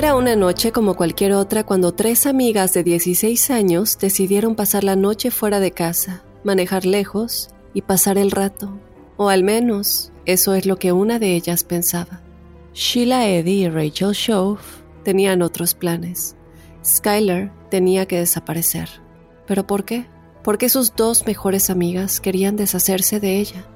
Era una noche como cualquier otra cuando tres amigas de 16 años decidieron pasar la noche fuera de casa, manejar lejos y pasar el rato. O al menos eso es lo que una de ellas pensaba. Sheila Eddy y Rachel Shove tenían otros planes. Skylar tenía que desaparecer. ¿Pero por qué? Porque sus dos mejores amigas querían deshacerse de ella.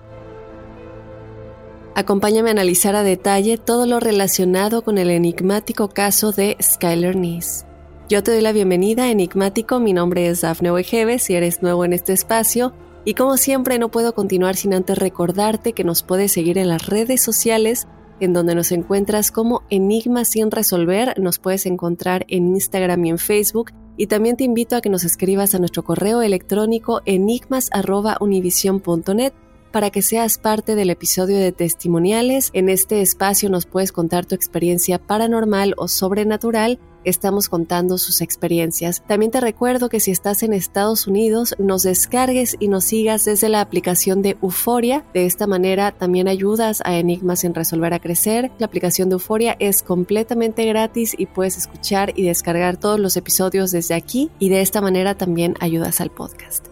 Acompáñame a analizar a detalle todo lo relacionado con el enigmático caso de Skyler Nees. Yo te doy la bienvenida, enigmático. Mi nombre es Dafne Wegebe, si eres nuevo en este espacio. Y como siempre, no puedo continuar sin antes recordarte que nos puedes seguir en las redes sociales, en donde nos encuentras como Enigma sin resolver. Nos puedes encontrar en Instagram y en Facebook. Y también te invito a que nos escribas a nuestro correo electrónico enigmas.univision.net para que seas parte del episodio de testimoniales. En este espacio nos puedes contar tu experiencia paranormal o sobrenatural estamos contando sus experiencias. También te recuerdo que si estás en Estados Unidos, nos descargues y nos sigas desde la aplicación de Euforia. De esta manera también ayudas a Enigmas en Resolver a Crecer. La aplicación de Euforia es completamente gratis y puedes escuchar y descargar todos los episodios desde aquí y de esta manera también ayudas al podcast.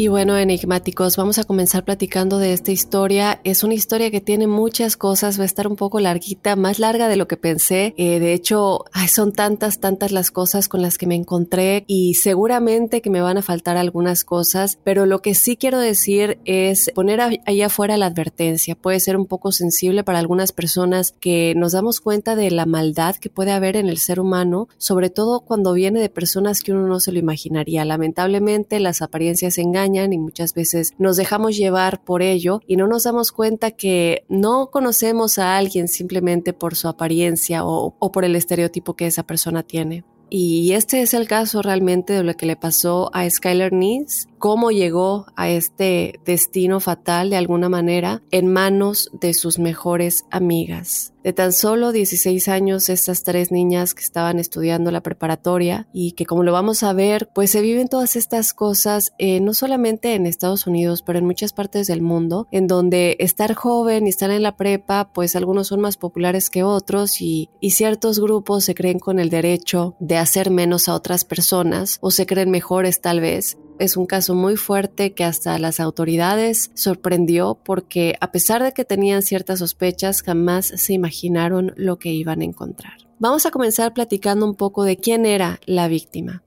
Y bueno, enigmáticos, vamos a comenzar platicando de esta historia. Es una historia que tiene muchas cosas, va a estar un poco larguita, más larga de lo que pensé. Eh, de hecho, son tantas, tantas las cosas con las que me encontré y seguramente que me van a faltar algunas cosas, pero lo que sí quiero decir es poner ahí afuera la advertencia. Puede ser un poco sensible para algunas personas que nos damos cuenta de la maldad que puede haber en el ser humano, sobre todo cuando viene de personas que uno no se lo imaginaría. Lamentablemente las apariencias engañan y muchas veces nos dejamos llevar por ello y no nos damos cuenta que no conocemos a alguien simplemente por su apariencia o, por el estereotipo que esa persona tiene. Y este es el caso realmente de lo que le pasó a Skyler Needs, cómo llegó a este destino fatal de alguna manera en manos de sus mejores amigas. De tan solo 16 años, estas tres niñas que estaban estudiando la preparatoria y que como lo vamos a ver, pues se viven todas estas cosas eh, no solamente en Estados Unidos, pero en muchas partes del mundo, en donde estar joven y estar en la prepa, pues algunos son más populares que otros y, y ciertos grupos se creen con el derecho de hacer menos a otras personas o se creen mejores tal vez es un caso muy fuerte que hasta las autoridades sorprendió porque a pesar de que tenían ciertas sospechas, jamás se imaginaron lo que iban a encontrar. Vamos a comenzar platicando un poco de quién era la víctima.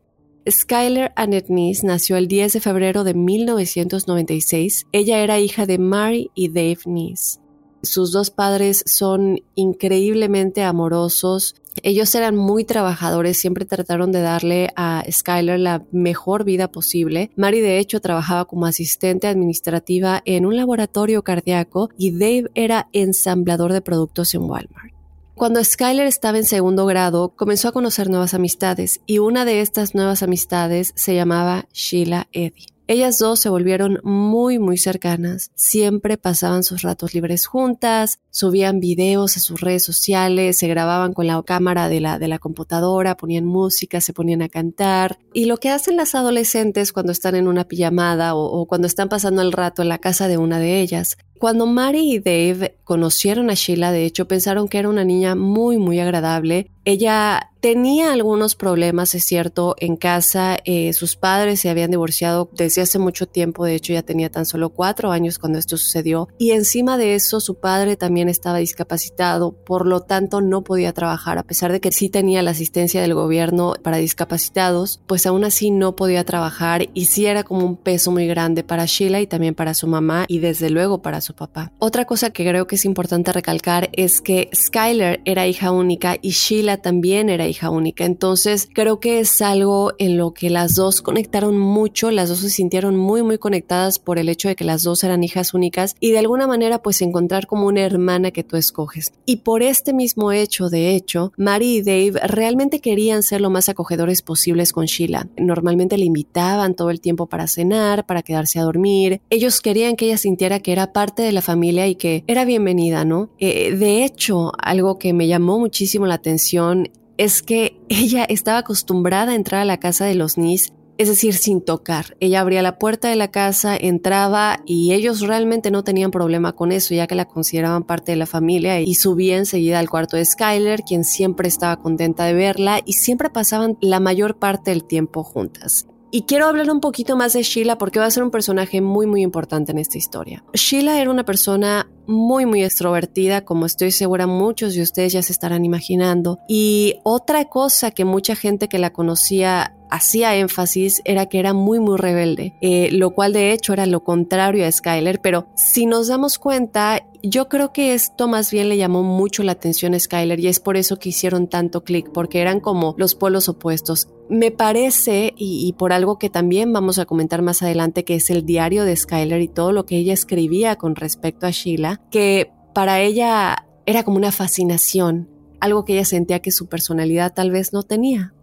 Skyler Annette Nees nació el 10 de febrero de 1996. Ella era hija de Mary y Dave Nees. Sus dos padres son increíblemente amorosos, ellos eran muy trabajadores, siempre trataron de darle a Skyler la mejor vida posible. Mary de hecho trabajaba como asistente administrativa en un laboratorio cardíaco y Dave era ensamblador de productos en Walmart. Cuando Skyler estaba en segundo grado, comenzó a conocer nuevas amistades y una de estas nuevas amistades se llamaba Sheila Eddy. Ellas dos se volvieron muy, muy cercanas. Siempre pasaban sus ratos libres juntas, subían videos a sus redes sociales, se grababan con la cámara de la, de la computadora, ponían música, se ponían a cantar. Y lo que hacen las adolescentes cuando están en una pijamada o, o cuando están pasando el rato en la casa de una de ellas Cuando Mary y Dave conocieron a Sheila, de hecho, pensaron que era una niña muy, muy agradable. Ella Tenía algunos problemas, es cierto, en casa. Eh, sus padres se habían divorciado desde hace mucho tiempo, de hecho ya tenía tan solo cuatro años cuando esto sucedió. Y encima de eso, su padre también estaba discapacitado, por lo tanto no podía trabajar, a pesar de que sí tenía la asistencia del gobierno para discapacitados, pues aún así no podía trabajar y sí era como un peso muy grande para Sheila y también para su mamá y desde luego para su papá. Otra cosa que creo que es importante recalcar es que Skyler era hija única y Sheila también era hija hija única. Entonces creo que es algo en lo que las dos conectaron mucho, las dos se sintieron muy muy conectadas por el hecho de que las dos eran hijas únicas y de alguna manera pues encontrar como una hermana que tú escoges. Y por este mismo hecho, de hecho, Mary y Dave realmente querían ser lo más acogedores posibles con Sheila. Normalmente le invitaban todo el tiempo para cenar, para quedarse a dormir. Ellos querían que ella sintiera que era parte de la familia y que era bienvenida, ¿no? Eh, de hecho, algo que me llamó muchísimo la atención es que ella estaba acostumbrada a entrar a la casa de los Nis, es decir, sin tocar. Ella abría la puerta de la casa, entraba y ellos realmente no tenían problema con eso, ya que la consideraban parte de la familia y subía enseguida al cuarto de Skyler, quien siempre estaba contenta de verla y siempre pasaban la mayor parte del tiempo juntas. Y quiero hablar un poquito más de Sheila porque va a ser un personaje muy muy importante en esta historia. Sheila era una persona muy muy extrovertida, como estoy segura muchos de ustedes ya se estarán imaginando. Y otra cosa que mucha gente que la conocía hacía énfasis era que era muy muy rebelde, eh, lo cual de hecho era lo contrario a Skyler, pero si nos damos cuenta yo creo que esto más bien le llamó mucho la atención a Skyler y es por eso que hicieron tanto clic, porque eran como los polos opuestos. Me parece, y, por algo que también vamos a comentar más adelante, que es el diario de Skyler y todo lo que ella escribía con respecto a Sheila, que para ella era como una fascinación, algo que ella sentía que su personalidad tal vez no tenía.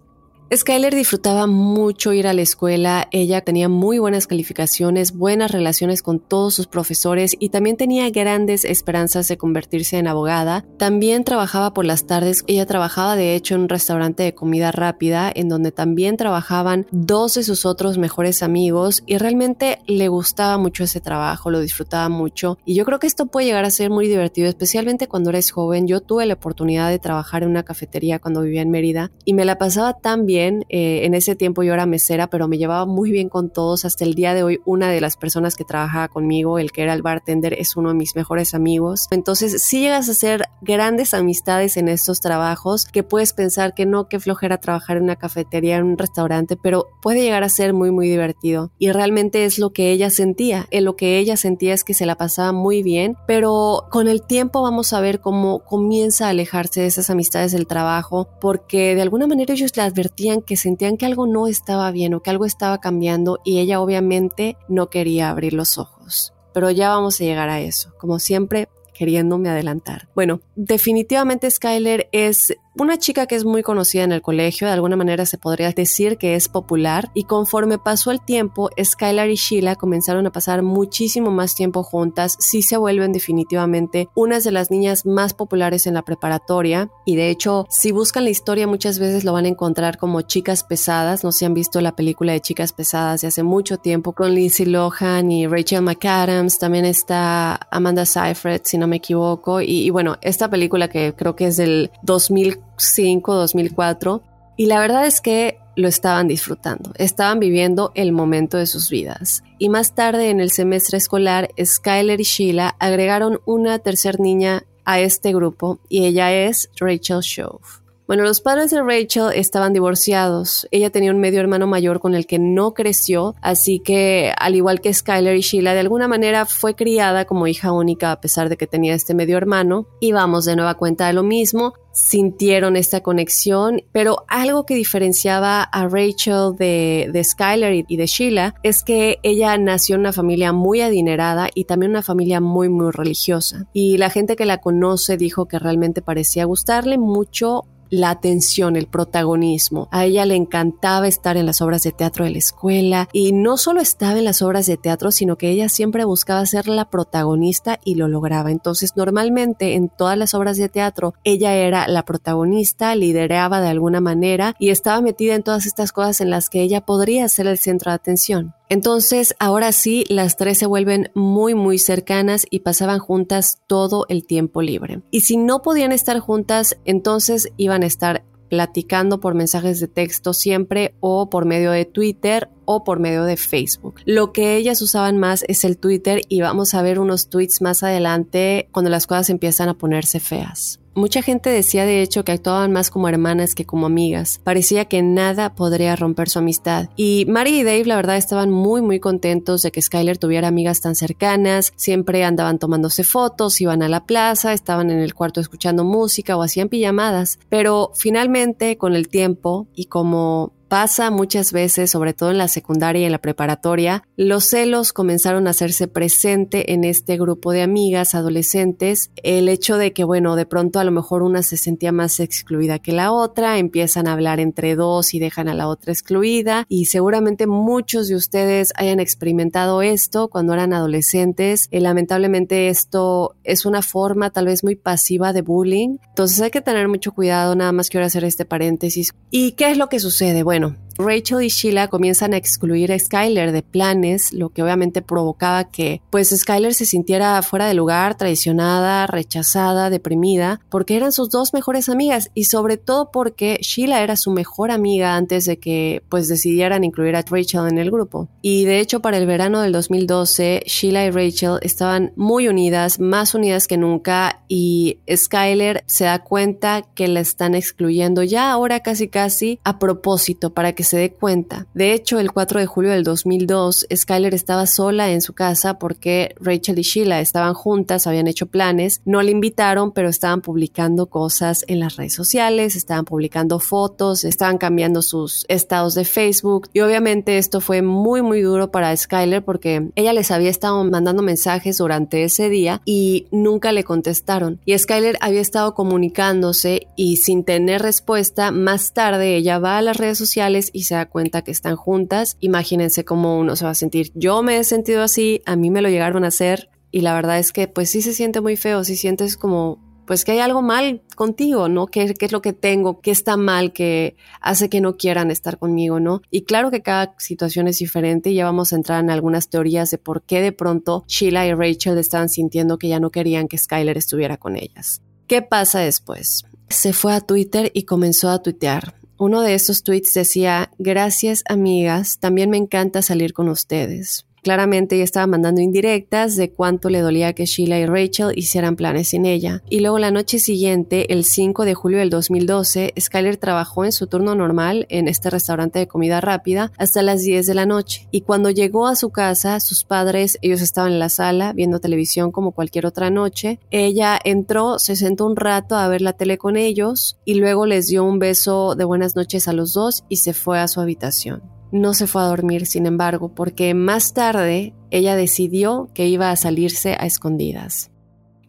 Skyler disfrutaba mucho ir a la escuela, ella tenía muy buenas calificaciones, buenas relaciones con todos sus profesores y también tenía grandes esperanzas de convertirse en abogada. También trabajaba por las tardes, ella trabajaba de hecho en un restaurante de comida rápida en donde también trabajaban dos de sus otros mejores amigos y realmente le gustaba mucho ese trabajo, lo disfrutaba mucho y yo creo que esto puede llegar a ser muy divertido, especialmente cuando eres joven. Yo tuve la oportunidad de trabajar en una cafetería cuando vivía en Mérida y me la pasaba tan bien eh, en ese tiempo yo era mesera, pero me llevaba muy bien con todos. Hasta el día de hoy, una de las personas que trabajaba conmigo, el que era el bartender, es uno de mis mejores amigos. Entonces, si llegas a hacer grandes amistades en estos trabajos, que puedes pensar que no, que flojera trabajar en una cafetería, en un restaurante, pero puede llegar a ser muy, muy divertido. Y realmente es lo que ella sentía. En lo que ella sentía es que se la pasaba muy bien, pero con el tiempo vamos a ver cómo comienza a alejarse de esas amistades del trabajo, porque de alguna manera ellos le advertían que sentían que algo no estaba bien o que algo estaba cambiando y ella obviamente no quería abrir los ojos. Pero ya vamos a llegar a eso. Como siempre, queriéndome adelantar. Bueno, definitivamente Skyler es una chica que es muy conocida en el colegio, de alguna manera se podría decir que es popular, y conforme pasó el tiempo, Skylar y Sheila comenzaron a pasar muchísimo más tiempo juntas, sí se vuelven definitivamente unas de las niñas más populares en la preparatoria, y de hecho, si buscan la historia muchas veces lo van a encontrar como chicas pesadas, no se han visto la película de chicas pesadas de hace mucho tiempo con Lindsay Lohan y Rachel McAdams, también está Amanda Seyfried, si no me equivoco, y, y bueno, esta película que creo que es del 2000 2005-2004 y la verdad es que lo estaban disfrutando, estaban viviendo el momento de sus vidas. Y más tarde en el semestre escolar, Skyler y Sheila agregaron una tercer niña a este grupo y ella es Rachel Shove. Bueno, los padres de Rachel estaban divorciados. Ella tenía un medio hermano mayor con el que no creció, así que al igual que Skyler y Sheila, de alguna manera fue criada como hija única a pesar de que tenía este medio hermano. Y vamos de nueva cuenta de lo mismo sintieron esta conexión, pero algo que diferenciaba a Rachel de, de Skyler y de Sheila es que ella nació en una familia muy adinerada y también una familia muy muy religiosa. Y la gente que la conoce dijo que realmente parecía gustarle mucho la atención, el protagonismo. A ella le encantaba estar en las obras de teatro de la escuela y no solo estaba en las obras de teatro, sino que ella siempre buscaba ser la protagonista y lo lograba. Entonces, normalmente en todas las obras de teatro, ella era la protagonista, lideraba de alguna manera y estaba metida en todas estas cosas en las que ella podría ser el centro de atención. Entonces, ahora sí, las tres se vuelven muy, muy cercanas y pasaban juntas todo el tiempo libre. Y si no podían estar juntas, entonces iban a estar platicando por mensajes de texto siempre o por medio de Twitter o por medio de Facebook. Lo que ellas usaban más es el Twitter y vamos a ver unos tweets más adelante cuando las cosas empiezan a ponerse feas. Mucha gente decía de hecho que actuaban más como hermanas que como amigas. Parecía que nada podría romper su amistad. Y Mary y Dave la verdad estaban muy muy contentos de que Skyler tuviera amigas tan cercanas. Siempre andaban tomándose fotos, iban a la plaza, estaban en el cuarto escuchando música o hacían pijamadas. Pero finalmente con el tiempo y como pasa muchas veces, sobre todo en la secundaria y en la preparatoria, los celos comenzaron a hacerse presente en este grupo de amigas adolescentes. El hecho de que, bueno, de pronto a lo mejor una se sentía más excluida que la otra, empiezan a hablar entre dos y dejan a la otra excluida. Y seguramente muchos de ustedes hayan experimentado esto cuando eran adolescentes. Y lamentablemente esto es una forma tal vez muy pasiva de bullying. Entonces hay que tener mucho cuidado, nada más quiero hacer este paréntesis. ¿Y qué es lo que sucede? Bueno, bueno, Rachel y Sheila comienzan a excluir a Skyler de planes, lo que obviamente provocaba que pues Skyler se sintiera fuera de lugar, traicionada, rechazada, deprimida, porque eran sus dos mejores amigas y sobre todo porque Sheila era su mejor amiga antes de que pues decidieran incluir a Rachel en el grupo. Y de hecho para el verano del 2012 Sheila y Rachel estaban muy unidas, más unidas que nunca y Skyler se da cuenta que la están excluyendo ya ahora casi casi a propósito para que se dé cuenta. De hecho, el 4 de julio del 2002, Skyler estaba sola en su casa porque Rachel y Sheila estaban juntas, habían hecho planes, no le invitaron, pero estaban publicando cosas en las redes sociales, estaban publicando fotos, estaban cambiando sus estados de Facebook. Y obviamente esto fue muy muy duro para Skyler porque ella les había estado mandando mensajes durante ese día y nunca le contestaron. Y Skyler había estado comunicándose y sin tener respuesta, más tarde ella va a las redes sociales y y se da cuenta que están juntas, imagínense cómo uno se va a sentir. Yo me he sentido así, a mí me lo llegaron a hacer y la verdad es que pues sí se siente muy feo, si sientes como pues que hay algo mal contigo, ¿no? ¿Qué, ¿Qué, es lo que tengo? ¿Qué está mal que hace que no quieran estar conmigo, ¿no? Y claro que cada situación es diferente y ya vamos a entrar en algunas teorías de por qué de pronto Sheila y Rachel estaban sintiendo que ya no querían que Skyler estuviera con ellas. ¿Qué pasa después? Se fue a Twitter y comenzó a tuitear. Uno de esos tweets decía, gracias amigas, también me encanta salir con ustedes. Claramente ella estaba mandando indirectas de cuánto le dolía que Sheila y Rachel hicieran planes sin ella. Y luego la noche siguiente, el 5 de julio del 2012, Skyler trabajó en su turno normal en este restaurante de comida rápida hasta las 10 de la noche. Y cuando llegó a su casa, sus padres, ellos estaban en la sala viendo televisión como cualquier otra noche. Ella entró, se sentó un rato a ver la tele con ellos y luego les dio un beso de buenas noches a los dos y se fue a su habitación. No se fue a dormir, sin embargo, porque más tarde ella decidió que iba a salirse a escondidas.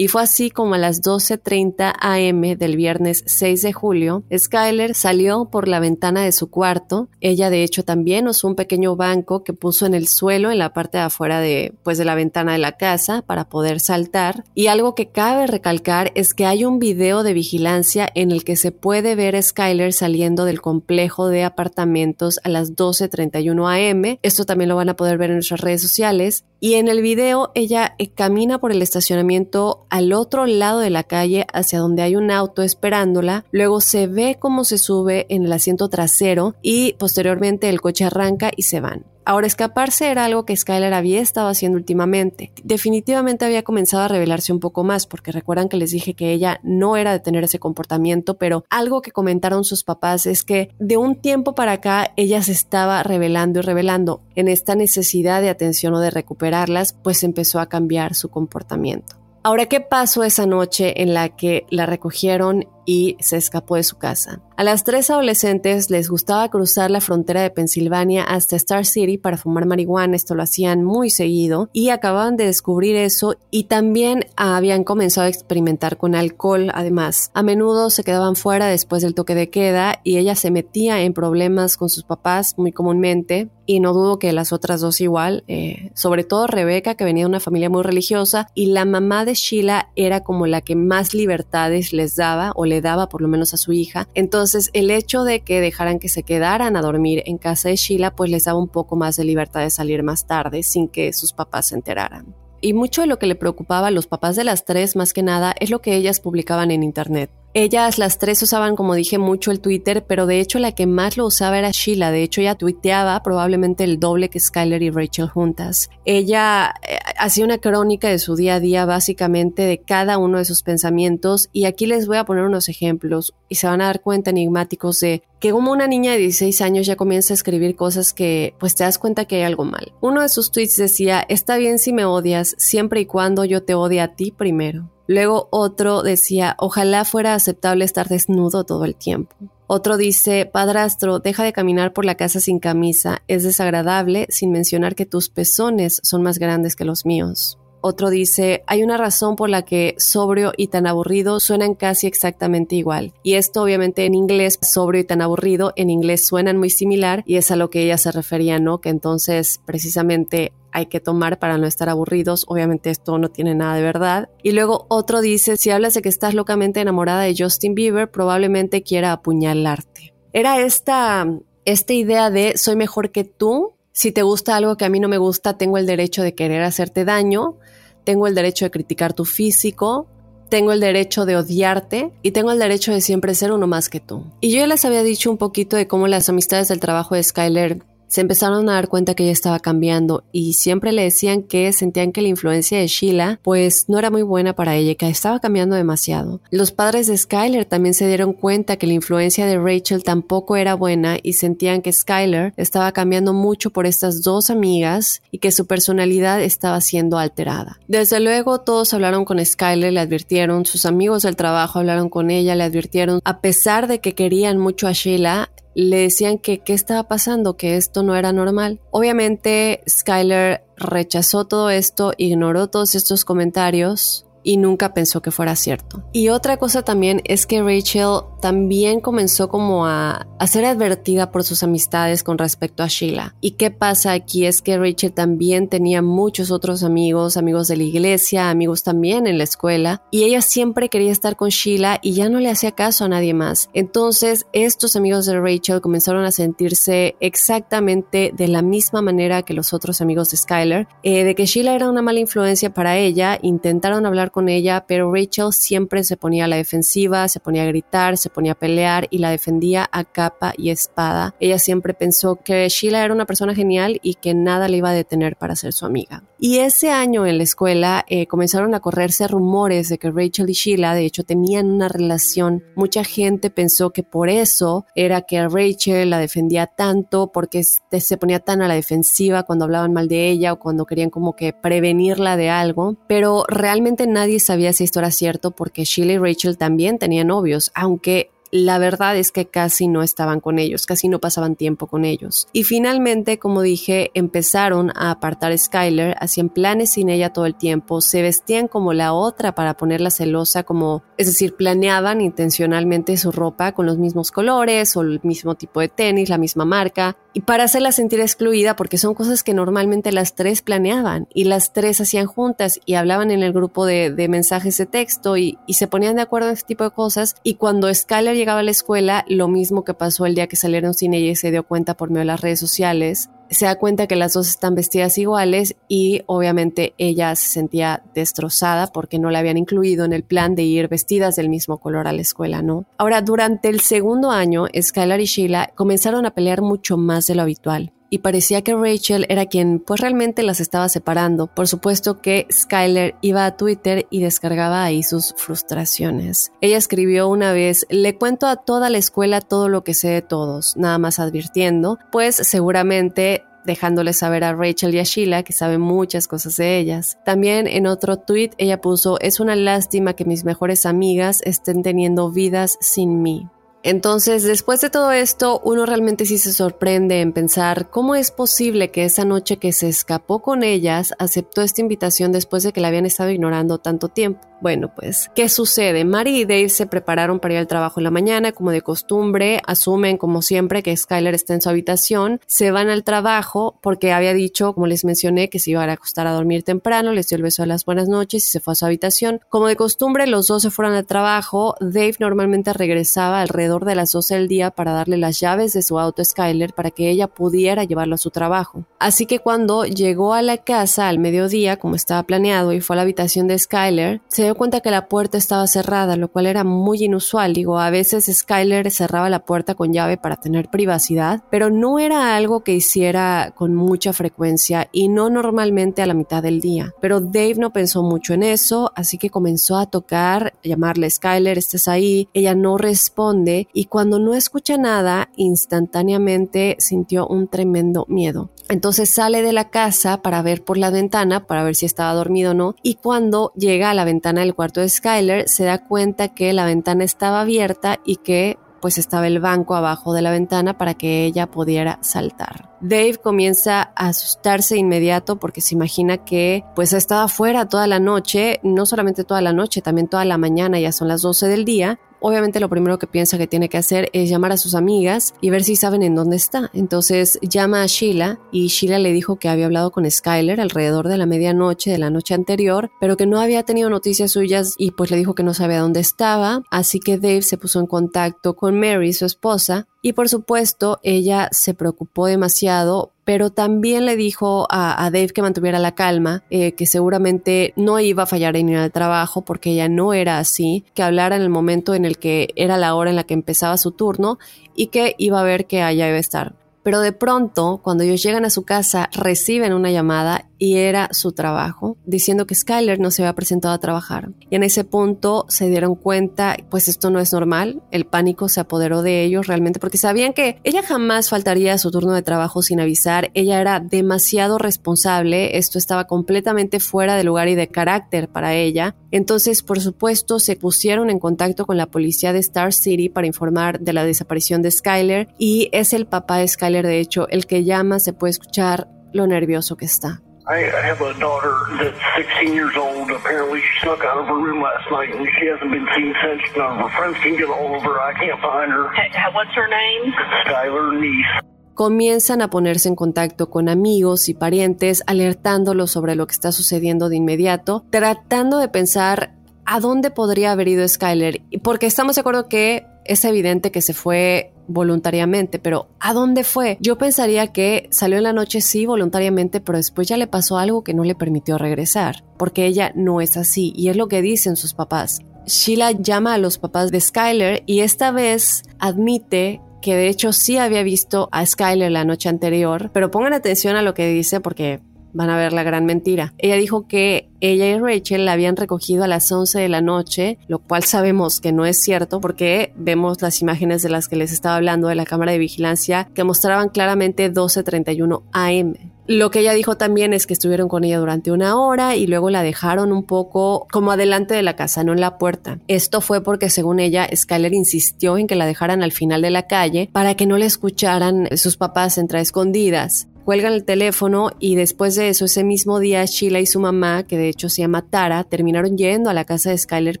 Y fue así como a las 12.30 am del viernes 6 de julio, Skyler salió por la ventana de su cuarto. Ella de hecho también usó un pequeño banco que puso en el suelo en la parte de afuera de, pues, de la ventana de la casa para poder saltar. Y algo que cabe recalcar es que hay un video de vigilancia en el que se puede ver a Skyler saliendo del complejo de apartamentos a las 12.31 am. Esto también lo van a poder ver en nuestras redes sociales. Y en el video ella eh, camina por el estacionamiento al otro lado de la calle hacia donde hay un auto esperándola, luego se ve cómo se sube en el asiento trasero y posteriormente el coche arranca y se van. Ahora, escaparse era algo que Skyler había estado haciendo últimamente. Definitivamente había comenzado a revelarse un poco más, porque recuerdan que les dije que ella no era de tener ese comportamiento, pero algo que comentaron sus papás es que de un tiempo para acá ella se estaba revelando y revelando. En esta necesidad de atención o de recuperarlas, pues empezó a cambiar su comportamiento. Ahora, ¿qué pasó esa noche en la que la recogieron y se escapó de su casa? A las tres adolescentes les gustaba cruzar la frontera de Pensilvania hasta Star City para fumar marihuana, esto lo hacían muy seguido y acababan de descubrir eso y también habían comenzado a experimentar con alcohol además. A menudo se quedaban fuera después del toque de queda y ella se metía en problemas con sus papás muy comúnmente y no dudo que las otras dos igual, eh, sobre todo Rebeca que venía de una familia muy religiosa y la mamá de Sheila era como la que más libertades les daba o le daba por lo menos a su hija. Entonces el hecho de que dejaran que se quedaran a dormir en casa de Sheila pues les daba un poco más de libertad de salir más tarde sin que sus papás se enteraran. Y mucho de lo que le preocupaba a los papás de las tres más que nada es lo que ellas publicaban en internet. Ellas, las tres, usaban, como dije, mucho el Twitter, pero de hecho la que más lo usaba era Sheila. De hecho, ella tuiteaba probablemente el doble que Skyler y Rachel juntas. Ella eh, hacía una crónica de su día a día, básicamente, de cada uno de sus pensamientos. Y aquí les voy a poner unos ejemplos y se van a dar cuenta enigmáticos de que como una niña de 16 años ya comienza a escribir cosas que pues te das cuenta que hay algo mal. Uno de sus tweets decía, está bien si me odias, siempre y cuando yo te odie a ti primero. Luego otro decía, ojalá fuera aceptable estar desnudo todo el tiempo. Otro dice, padrastro, deja de caminar por la casa sin camisa, es desagradable, sin mencionar que tus pezones son más grandes que los míos. Otro dice, hay una razón por la que sobrio y tan aburrido suenan casi exactamente igual. Y esto obviamente en inglés, sobrio y tan aburrido, en inglés suenan muy similar y es a lo que ella se refería, ¿no? Que entonces precisamente hay que tomar para no estar aburridos. Obviamente esto no tiene nada de verdad. Y luego otro dice, si hablas de que estás locamente enamorada de Justin Bieber, probablemente quiera apuñalarte. Era esta, esta idea de soy mejor que tú. Si te gusta algo que a mí no me gusta, tengo el derecho de querer hacerte daño. Tengo el derecho de criticar tu físico. Tengo el derecho de odiarte y tengo el derecho de siempre ser uno más que tú. Y yo ya les había dicho un poquito de cómo las amistades del trabajo de Skyler se empezaron a dar cuenta que ella estaba cambiando y siempre le decían que sentían que la influencia de Sheila pues no era muy buena para ella, que estaba cambiando demasiado. Los padres de Skyler también se dieron cuenta que la influencia de Rachel tampoco era buena y sentían que Skyler estaba cambiando mucho por estas dos amigas y que su personalidad estaba siendo alterada. Desde luego todos hablaron con Skyler, le advirtieron, sus amigos del trabajo hablaron con ella, le advirtieron, a pesar de que querían mucho a Sheila, le decían que qué estaba pasando, que esto no era normal. Obviamente Skyler rechazó todo esto, ignoró todos estos comentarios y nunca pensó que fuera cierto. Y otra cosa también es que Rachel también comenzó como a, ser advertida por sus amistades con respecto a Sheila. Y qué pasa aquí es que Rachel también tenía muchos otros amigos, amigos de la iglesia, amigos también en la escuela, y ella siempre quería estar con Sheila y ya no le hacía caso a nadie más. Entonces estos amigos de Rachel comenzaron a sentirse exactamente de la misma manera que los otros amigos de Skyler, eh, de que Sheila era una mala influencia para ella, intentaron hablar con ella, pero Rachel siempre se ponía a la defensiva, se ponía a gritar, se ponía a pelear y la defendía a capa y espada. Ella siempre pensó que Sheila era una persona genial y que nada le iba a detener para ser su amiga. Y ese año en la escuela eh, comenzaron a correrse rumores de que Rachel y Sheila de hecho tenían una relación. Mucha gente pensó que por eso era que Rachel la defendía tanto porque se ponía tan a la defensiva cuando hablaban mal de ella o cuando querían como que prevenirla de algo. Pero realmente nadie sabía si esto era cierto porque Sheila y Rachel también tenían novios, aunque la verdad es que casi no estaban con ellos, casi no pasaban tiempo con ellos. Y finalmente, como dije, empezaron a apartar a Skyler, hacían planes sin ella todo el tiempo, se vestían como la otra para ponerla celosa, como, es decir, planeaban intencionalmente su ropa con los mismos colores o el mismo tipo de tenis, la misma marca, y para hacerla sentir excluida, porque son cosas que normalmente las tres planeaban y las tres hacían juntas y hablaban en el grupo de, mensajes de texto y, y se ponían de acuerdo en este tipo de cosas. Y cuando Skyler llegaba a la escuela, lo mismo que pasó el día que salieron sin ella y se dio cuenta por medio de las redes sociales, se da cuenta que las dos están vestidas iguales y obviamente ella se sentía destrozada porque no la habían incluido en el plan de ir vestidas del mismo color a la escuela, ¿no? Ahora, durante el segundo año, Skylar y Sheila comenzaron a pelear mucho más de lo habitual y parecía que Rachel era quien pues realmente las estaba separando. Por supuesto que Skyler iba a Twitter y descargaba ahí sus frustraciones. Ella escribió una vez, le cuento a toda la escuela todo lo que sé de todos, nada más advirtiendo, pues seguramente dejándole saber a Rachel y a Sheila que sabe muchas cosas de ellas. También en otro tweet ella puso, es una lástima que mis mejores amigas estén teniendo vidas sin mí. Entonces, después de todo esto, uno realmente sí se sorprende en pensar cómo es posible que esa noche que se escapó con ellas aceptó esta invitación después de que la habían estado ignorando tanto tiempo. Bueno, pues, ¿qué sucede? Mary y Dave se prepararon para ir al trabajo en la mañana, como de costumbre, asumen como siempre que Skyler está en su habitación, se van al trabajo porque había dicho, como les mencioné, que se iba a acostar a dormir temprano, les dio el beso de las buenas noches y se fue a su habitación. Como de costumbre, los dos se fueron al trabajo, Dave normalmente regresaba alrededor de las 12 del día para darle las llaves de su auto a Skyler para que ella pudiera llevarlo a su trabajo. Así que cuando llegó a la casa al mediodía, como estaba planeado, y fue a la habitación de Skyler, se dio cuenta que la puerta estaba cerrada, lo cual era muy inusual. Digo, a veces Skyler cerraba la puerta con llave para tener privacidad, pero no era algo que hiciera con mucha frecuencia y no normalmente a la mitad del día. Pero Dave no pensó mucho en eso, así que comenzó a tocar, llamarle Skyler, estés ahí. Ella no responde y cuando no escucha nada, instantáneamente sintió un tremendo miedo. Entonces sale de la casa para ver por la ventana, para ver si estaba dormido o no, y cuando llega a la ventana del cuarto de Skyler, se da cuenta que la ventana estaba abierta y que pues estaba el banco abajo de la ventana para que ella pudiera saltar. Dave comienza a asustarse inmediato porque se imagina que pues estaba fuera toda la noche, no solamente toda la noche, también toda la mañana, ya son las 12 del día, obviamente lo primero que piensa que tiene que hacer es llamar a sus amigas y ver si saben en dónde está. Entonces llama a Sheila y Sheila le dijo que había hablado con Skyler alrededor de la medianoche de la noche anterior, pero que no había tenido noticias suyas y pues le dijo que no sabía dónde estaba. Así que Dave se puso en contacto con Mary, su esposa, y por supuesto ella se preocupó demasiado pero también le dijo a, Dave que mantuviera la calma, eh, que seguramente no iba a fallar en ir al trabajo porque ella no era así, que hablara en el momento en el que era la hora en la que empezaba su turno y que iba a ver que allá iba a estar. Pero de pronto, cuando ellos llegan a su casa, reciben una llamada y era su trabajo, diciendo que Skyler no se había presentado a trabajar. Y en ese punto se dieron cuenta, pues esto no es normal, el pánico se apoderó de ellos realmente porque sabían que ella jamás faltaría a su turno de trabajo sin avisar, ella era demasiado responsable, esto estaba completamente fuera de lugar y de carácter para ella. Entonces, por supuesto, se pusieron en contacto con la policía de Star City para informar de la desaparición de Skyler y es el papá de Skyler, de hecho, el que llama, se puede escuchar lo nervioso que está. I have a daughter that's 16 years old. Apparently, she snuck out of her room last night and she hasn't been seen since. None of her friends can get a hold of her. I can't find her. Hey, what's her name? Skylar Neese comienzan a ponerse en contacto con amigos y parientes, alertándolos sobre lo que está sucediendo de inmediato, tratando de pensar a dónde podría haber ido Skyler, porque estamos de acuerdo que es evidente que se fue voluntariamente, pero ¿a dónde fue? Yo pensaría que salió en la noche sí voluntariamente, pero después ya le pasó algo que no le permitió regresar, porque ella no es así y es lo que dicen sus papás. Sheila llama a los papás de Skyler y esta vez admite que de hecho sí había visto a Skyler la noche anterior, pero pongan atención a lo que dice porque van a ver la gran mentira. Ella dijo que ella y Rachel la habían recogido a las 11 de la noche, lo cual sabemos que no es cierto porque vemos las imágenes de las que les estaba hablando de la cámara de vigilancia que mostraban claramente 12.31 am. Lo que ella dijo también es que estuvieron con ella durante una hora y luego la dejaron un poco como adelante de la casa, no en la puerta. Esto fue porque según ella, Skyler insistió en que la dejaran al final de la calle para que no le escucharan sus papás entre escondidas cuelgan el teléfono y después de eso, ese mismo día, Sheila y su mamá, que de hecho se llama Tara, terminaron yendo a la casa de Skyler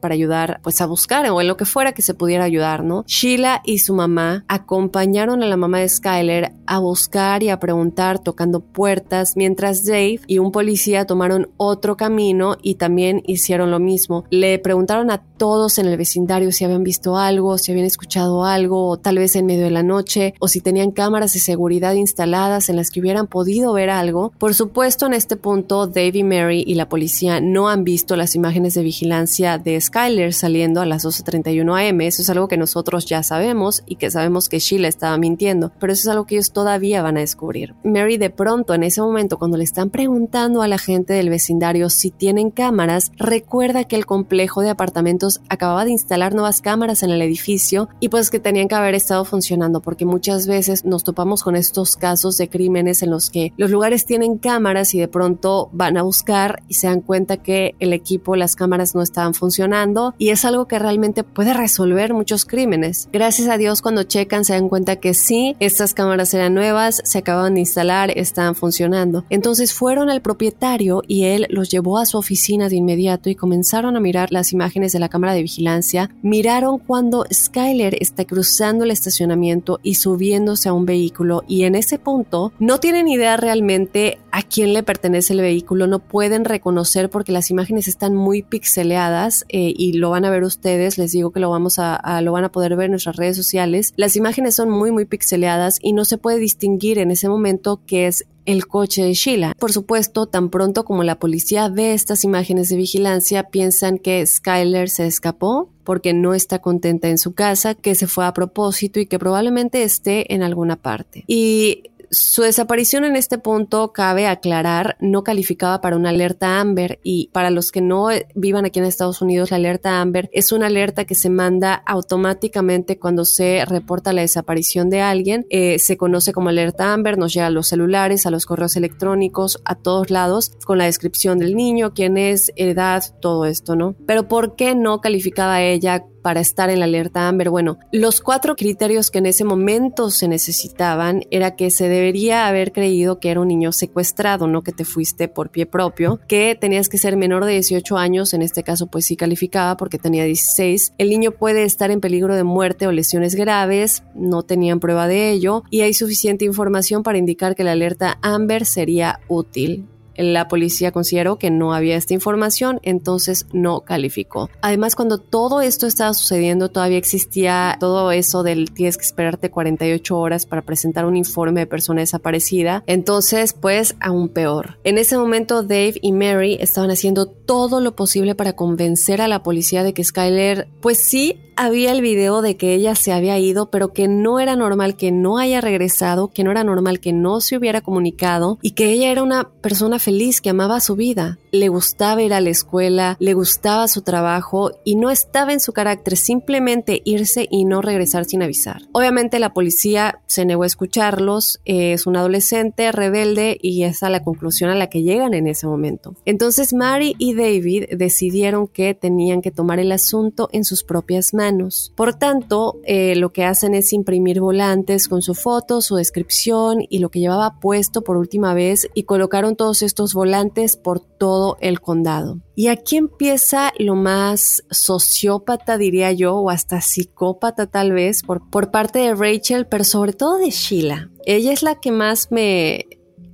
para ayudar, pues a buscar o en lo que fuera que se pudiera ayudar, ¿no? Sheila y su mamá acompañaron a la mamá de Skyler a buscar y a preguntar tocando puertas, mientras Dave y un policía tomaron otro camino y también hicieron lo mismo. Le preguntaron a todos en el vecindario si habían visto algo, si habían escuchado algo, o tal vez en medio de la noche, o si tenían cámaras de seguridad instaladas en las que hubiera han podido ver algo. Por supuesto, en este punto, Dave y Mary y la policía no han visto las imágenes de vigilancia de Skyler saliendo a las 12.31 am. Eso es algo que nosotros ya sabemos y que sabemos que Sheila estaba mintiendo, pero eso es algo que ellos todavía van a descubrir. Mary de pronto, en ese momento, cuando le están preguntando a la gente del vecindario si tienen cámaras, recuerda que el complejo de apartamentos acababa de instalar nuevas cámaras en el edificio y pues que tenían que haber estado funcionando porque muchas veces nos topamos con estos casos de crímenes en los que los lugares tienen cámaras y de pronto van a buscar y se dan cuenta que el equipo, las cámaras no estaban funcionando y es algo que realmente puede resolver muchos crímenes. Gracias a Dios cuando checan se dan cuenta que sí, estas cámaras eran nuevas, se acababan de instalar, estaban funcionando. Entonces fueron al propietario y él los llevó a su oficina de inmediato y comenzaron a mirar las imágenes de la cámara de vigilancia. Miraron cuando Skyler está cruzando el estacionamiento y subiéndose a un vehículo y en ese punto no tienen idea realmente a quién le pertenece el vehículo, no pueden reconocer porque las imágenes están muy pixeleadas eh, y lo van a ver ustedes, les digo que lo vamos a, lo van a poder ver en nuestras redes sociales. Las imágenes son muy muy pixeleadas y no se puede distinguir en ese momento que es el coche de Sheila. Por supuesto, tan pronto como la policía ve estas imágenes de vigilancia, piensan que Skyler se escapó porque no está contenta en su casa, que se fue a propósito y que probablemente esté en alguna parte. Y su desaparición en este punto, cabe aclarar, no calificaba para una alerta Amber y para los que no vivan aquí en Estados Unidos, la alerta Amber es una alerta que se manda automáticamente cuando se reporta la desaparición de alguien. Eh, se conoce como alerta Amber, nos llega a los celulares, a los correos electrónicos, a todos lados, con la descripción del niño, quién es, edad, todo esto, ¿no? Pero ¿por qué no calificaba ella para estar en la alerta Amber? Bueno, los cuatro criterios que en ese momento se necesitaban era que se debería haber creído que era un niño secuestrado, no que te fuiste por pie propio, que tenías que ser menor de 18 años, en este caso pues sí calificaba porque tenía 16. El niño puede estar en peligro de muerte o lesiones graves, no tenían prueba de ello y hay suficiente información para indicar que la alerta Amber sería útil. La policía consideró que no había esta información, entonces no calificó. Además, cuando todo esto estaba sucediendo, todavía existía todo eso del tienes que esperarte 48 horas para presentar un informe de persona desaparecida. Entonces, pues aún peor. En ese momento, Dave y Mary estaban haciendo todo lo posible para convencer a la policía de que Skyler, pues sí, había el video de que ella se había ido, pero que no era normal que no haya regresado, que no era normal que no se hubiera comunicado y que ella era una persona feliz que amaba su vida. Le gustaba ir a la escuela, le gustaba su trabajo y no estaba en su carácter simplemente irse y no regresar sin avisar. Obviamente la policía se negó a escucharlos, es un adolescente rebelde y esa es la conclusión a la que llegan en ese momento. Entonces Mary y David decidieron que tenían que tomar el asunto en sus propias manos por tanto, eh, lo que hacen es imprimir volantes con su foto, su descripción y lo que llevaba puesto por última vez y colocaron todos estos volantes por todo el condado. Y aquí empieza lo más sociópata, diría yo, o hasta psicópata tal vez, por, por parte de Rachel, pero sobre todo de Sheila. Ella es la que más me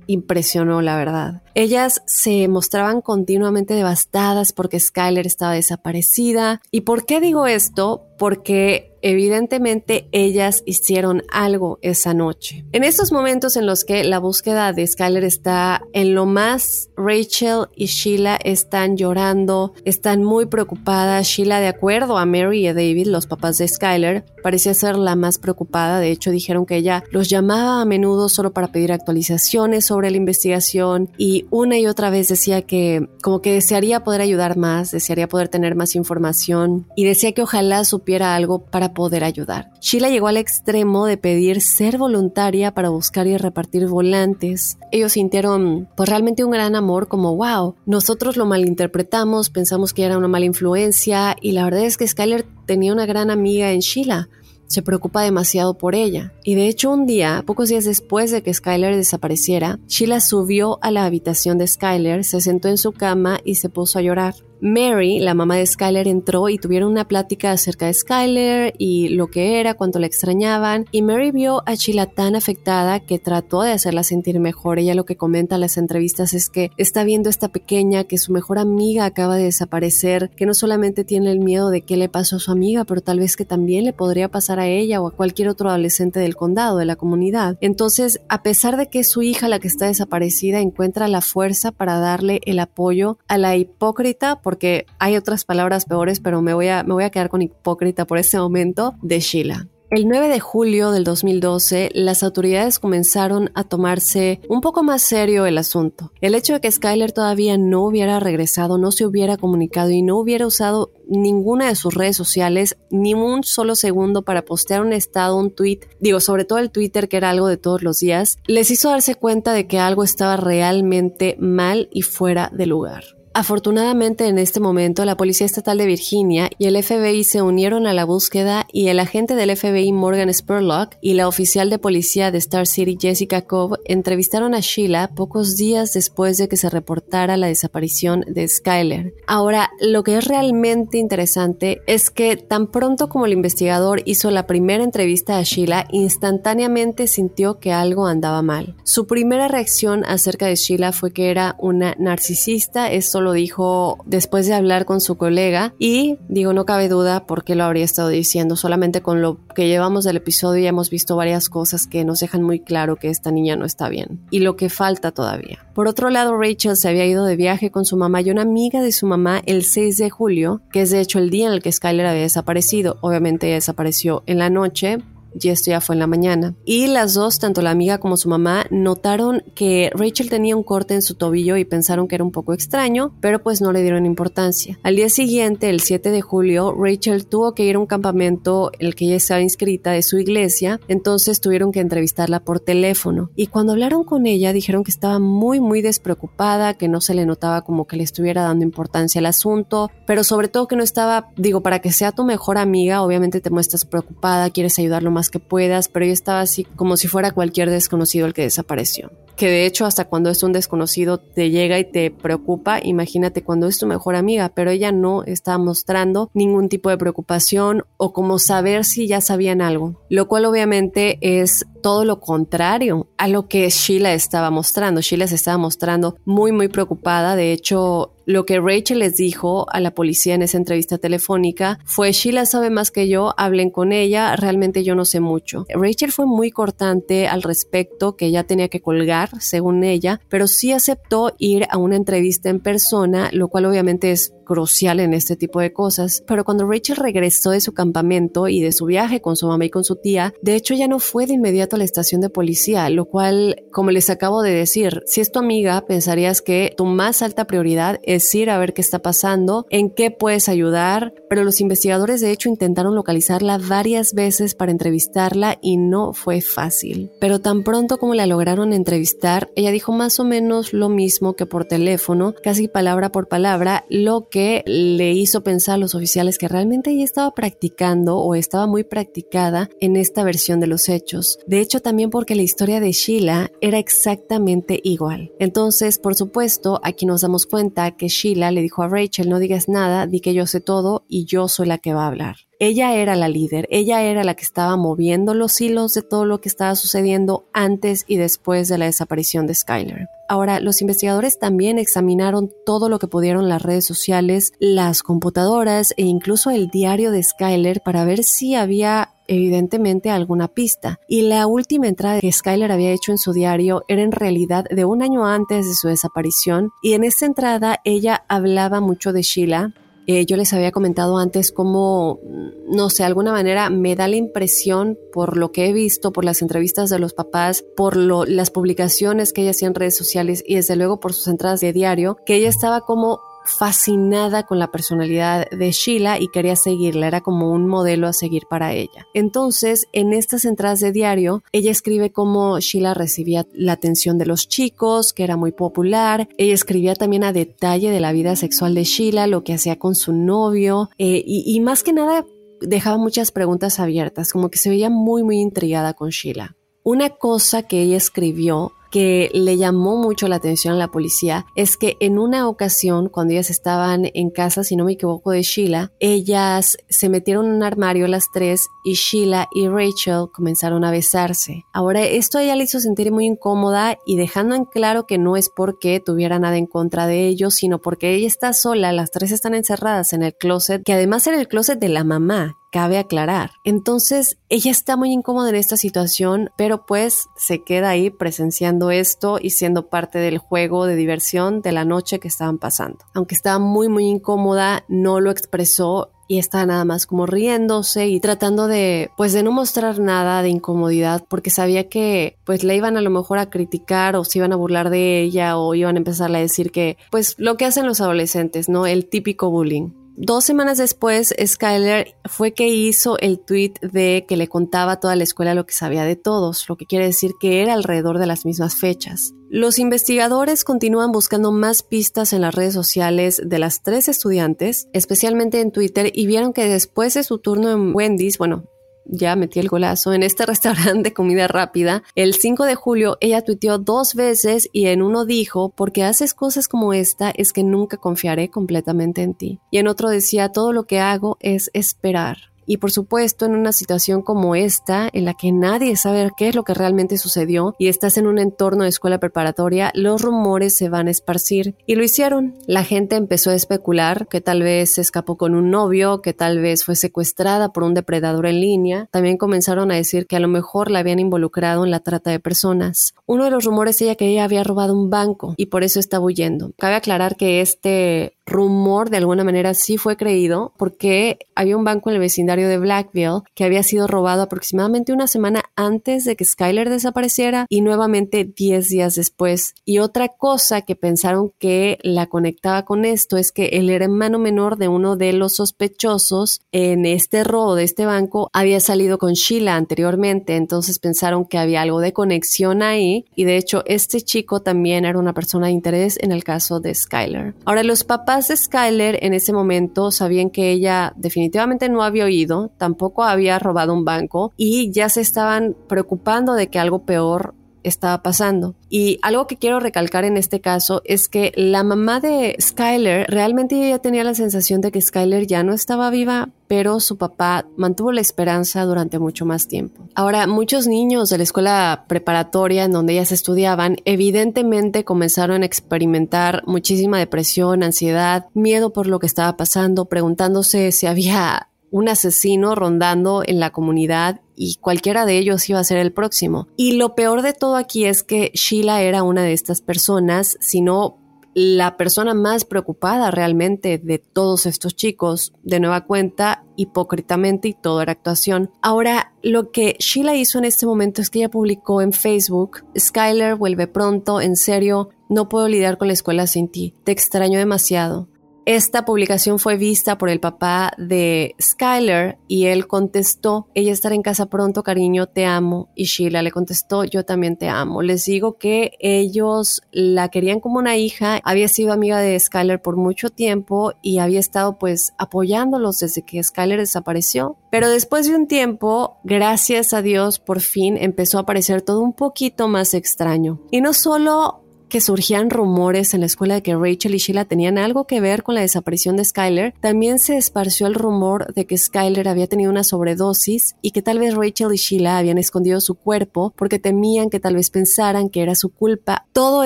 impresionó, la verdad. Ellas se mostraban continuamente devastadas porque Skyler estaba desaparecida. ¿Y por qué digo esto? Porque evidentemente ellas hicieron algo esa noche. En estos momentos en los que la búsqueda de Skyler está en lo más, Rachel y Sheila están llorando, están muy preocupadas. Sheila, de acuerdo a Mary y a David, los papás de Skyler, parecía ser la más preocupada. De hecho, dijeron que ella los llamaba a menudo solo para pedir actualizaciones sobre la investigación y una y otra vez decía que como que desearía poder ayudar más, desearía poder tener más información y decía que ojalá supiera algo para poder ayudar. Sheila llegó al extremo de pedir ser voluntaria para buscar y repartir volantes. Ellos sintieron pues realmente un gran amor como wow, nosotros lo malinterpretamos, pensamos que era una mala influencia y la verdad es que Skyler tenía una gran amiga en Sheila se preocupa demasiado por ella. Y de hecho un día, pocos días después de que Skyler desapareciera, Sheila subió a la habitación de Skyler, se sentó en su cama y se puso a llorar. Mary, la mamá de Skyler, entró y tuvieron una plática acerca de Skyler y lo que era, cuánto la extrañaban. Y Mary vio a Sheila tan afectada que trató de hacerla sentir mejor. Ella lo que comenta en las entrevistas es que está viendo a esta pequeña que su mejor amiga acaba de desaparecer, que no solamente tiene el miedo de qué le pasó a su amiga, pero tal vez que también le podría pasar a ella o a cualquier otro adolescente del condado, de la comunidad. Entonces, a pesar de que es su hija la que está desaparecida, encuentra la fuerza para darle el apoyo a la hipócrita porque hay otras palabras peores, pero me voy a, me voy a quedar con hipócrita por ese momento de Sheila. El 9 de julio del 2012, las autoridades comenzaron a tomarse un poco más serio el asunto. El hecho de que Skyler todavía no hubiera regresado, no se hubiera comunicado y no hubiera usado ninguna de sus redes sociales ni un solo segundo para postear un estado, un tweet, digo, sobre todo el Twitter que era algo de todos los días, les hizo darse cuenta de que algo estaba realmente mal y fuera de lugar. Afortunadamente en este momento la Policía Estatal de Virginia y el FBI se unieron a la búsqueda y el agente del FBI Morgan Spurlock y la oficial de policía de Star City Jessica Cobb entrevistaron a Sheila pocos días después de que se reportara la desaparición de Skyler. Ahora, lo que es realmente interesante es que tan pronto como el investigador hizo la primera entrevista a Sheila, instantáneamente sintió que algo andaba mal. Su primera reacción acerca de Sheila fue que era una narcisista, esto lo dijo después de hablar con su colega y digo, no cabe duda por qué lo habría estado diciendo, solamente con lo que llevamos del episodio ya hemos visto varias cosas que nos dejan muy claro que esta niña no está bien y lo que falta todavía. Por otro lado, Rachel se había ido de viaje con su mamá y una amiga de su mamá el 6 de julio, que es de hecho el día en el que Skyler había desaparecido. Obviamente desapareció en la noche, y esto ya fue en la mañana. Y las dos, tanto la amiga como su mamá, notaron que Rachel tenía un corte en su tobillo y pensaron que era un poco extraño, pero pues no le dieron importancia. Al día siguiente, el 7 de julio, Rachel tuvo que ir a un campamento en el que ella estaba inscrita de su iglesia, entonces tuvieron que entrevistarla por teléfono. Y cuando hablaron con ella, dijeron que estaba muy, muy despreocupada, que no se le notaba como que le estuviera dando importancia al asunto, pero sobre todo que no estaba, digo, para que sea tu mejor amiga, obviamente te muestras preocupada, quieres ayudarlo más que puedas, pero ella estaba así como si fuera cualquier desconocido el que desapareció. Que de hecho hasta cuando es un desconocido te llega y te preocupa, imagínate cuando es tu mejor amiga, pero ella no estaba mostrando ningún tipo de preocupación o como saber si ya sabían algo, lo cual obviamente es todo lo contrario a lo que Sheila estaba mostrando. Sheila se estaba mostrando muy muy preocupada, de hecho lo que Rachel les dijo a la policía en esa entrevista telefónica fue, Sheila sabe más que yo, hablen con ella, realmente yo no sé mucho. Rachel fue muy cortante al respecto, que ella tenía que colgar, según ella, pero sí aceptó ir a una entrevista en persona, lo cual obviamente es crucial en este tipo de cosas. Pero cuando Rachel regresó de su campamento y de su viaje con su mamá y con su tía, de hecho ya no fue de inmediato a la estación de policía, lo cual, como les acabo de decir, si es tu amiga, pensarías que tu más alta prioridad es ir a ver qué está pasando, en qué puedes ayudar, pero los investigadores de hecho intentaron localizarla varias veces para entrevistarla y no fue fácil. Pero tan pronto como la lograron entrevistar, ella dijo más o menos lo mismo que por teléfono, casi palabra por palabra, lo que que le hizo pensar a los oficiales que realmente ella estaba practicando o estaba muy practicada en esta versión de los hechos. De hecho, también porque la historia de Sheila era exactamente igual. Entonces, por supuesto, aquí nos damos cuenta que Sheila le dijo a Rachel, no digas nada, di que yo sé todo y yo soy la que va a hablar. Ella era la líder, ella era la que estaba moviendo los hilos de todo lo que estaba sucediendo antes y después de la desaparición de Skyler. Ahora, los investigadores también examinaron todo lo que pudieron las redes sociales, las computadoras e incluso el diario de Skyler para ver si había evidentemente alguna pista. Y la última entrada que Skyler había hecho en su diario era en realidad de un año antes de su desaparición y en esta entrada ella hablaba mucho de Sheila, eh, yo les había comentado antes cómo, no sé, de alguna manera me da la impresión por lo que he visto, por las entrevistas de los papás, por las publicaciones que ella hacía en redes sociales y desde luego por sus entradas de diario, que ella estaba como fascinada con la personalidad de Sheila y quería seguirla, era como un modelo a seguir para ella. Entonces, en estas entradas de diario, ella escribe cómo Sheila recibía la atención de los chicos, que era muy popular, ella escribía también a detalle de la vida sexual de Sheila, lo que hacía con su novio, eh, y, y más que nada dejaba muchas preguntas abiertas, como que se veía muy, muy intrigada con Sheila. Una cosa que ella escribió que le llamó mucho la atención a la policía es que en una ocasión, cuando ellas estaban en casa, si no me equivoco, de Sheila, ellas se metieron en un armario las tres y Sheila y Rachel comenzaron a besarse. Ahora, esto a ella le hizo sentir muy incómoda y dejando en claro que no es porque tuviera nada en contra de ellos, sino porque ella está sola, las tres están encerradas en el closet, que además era el closet de la mamá, cabe aclarar. Entonces, ella está muy incómoda en esta situación, pero pues se queda ahí presenciando esto y siendo parte del juego de diversión de la noche que estaban pasando. Aunque estaba muy, muy incómoda, no lo expresó y estaba nada más como riéndose y tratando de, pues de no mostrar nada de incomodidad porque sabía que pues le iban a lo mejor a criticar o se iban a burlar de ella o iban a empezar a decir que, pues lo que hacen los adolescentes, ¿no? El típico bullying. Dos semanas después, Skyler fue que hizo el tweet de que le contaba a toda la escuela lo que sabía de todos, lo que quiere decir que era alrededor de las mismas fechas. Los investigadores continúan buscando más pistas en las redes sociales de las tres estudiantes, especialmente en Twitter, y vieron que después de su turno en Wendy's, bueno, ya metí el golazo, en este restaurante de comida rápida, el 5 de julio ella tuiteó dos veces y en uno dijo, porque haces cosas como esta es que nunca confiaré completamente en ti. Y en otro decía, todo lo que hago es esperar. Y por supuesto, en una situación como esta, en la que nadie sabe qué es lo que realmente sucedió y estás en un entorno de escuela preparatoria, los rumores se van a esparcir. Y lo hicieron. La gente empezó a especular que tal vez se escapó con un novio, que tal vez fue secuestrada por un depredador en línea. También comenzaron a decir que a lo mejor la habían involucrado en la trata de personas. Uno de los rumores ella que ella había robado un banco y por eso estaba huyendo. Cabe aclarar que este rumor de alguna manera sí fue creído porque había un banco en el vecindario de Blackville que había sido robado aproximadamente una semana antes de que Skyler desapareciera y nuevamente 10 días después. Y otra cosa que pensaron que la conectaba con esto es que el hermano menor de uno de los sospechosos en este robo de este banco había salido con Sheila anteriormente, entonces pensaron que había algo de conexión ahí y de hecho este chico también era una persona de interés en el caso de Skyler. Ahora los de Skyler en ese momento sabían que ella definitivamente no había oído, tampoco había robado un banco y ya se estaban preocupando de que algo peor estaba pasando. Y algo que quiero recalcar en este caso es que la mamá de Skyler realmente ella tenía la sensación de que Skyler ya no estaba viva, pero su papá mantuvo la esperanza durante mucho más tiempo. Ahora, muchos niños de la escuela preparatoria en donde ellas estudiaban, evidentemente comenzaron a experimentar muchísima depresión, ansiedad, miedo por lo que estaba pasando, preguntándose si había un asesino rondando en la comunidad y cualquiera de ellos iba a ser el próximo. Y lo peor de todo aquí es que Sheila era una de estas personas, sino la persona más preocupada realmente de todos estos chicos, de nueva cuenta, hipócritamente y todo era actuación. Ahora, lo que Sheila hizo en este momento es que ella publicó en Facebook, Skyler vuelve pronto, en serio, no puedo lidiar con la escuela sin ti, te extraño demasiado. Esta publicación fue vista por el papá de Skyler y él contestó, ella estará en casa pronto, cariño, te amo. Y Sheila le contestó, yo también te amo. Les digo que ellos la querían como una hija, había sido amiga de Skyler por mucho tiempo y había estado pues apoyándolos desde que Skyler desapareció. Pero después de un tiempo, gracias a Dios, por fin empezó a aparecer todo un poquito más extraño. Y no solo que surgían rumores en la escuela de que Rachel y Sheila tenían algo que ver con la desaparición de Skyler, también se esparció el rumor de que Skyler había tenido una sobredosis y que tal vez Rachel y Sheila habían escondido su cuerpo porque temían que tal vez pensaran que era su culpa. Todo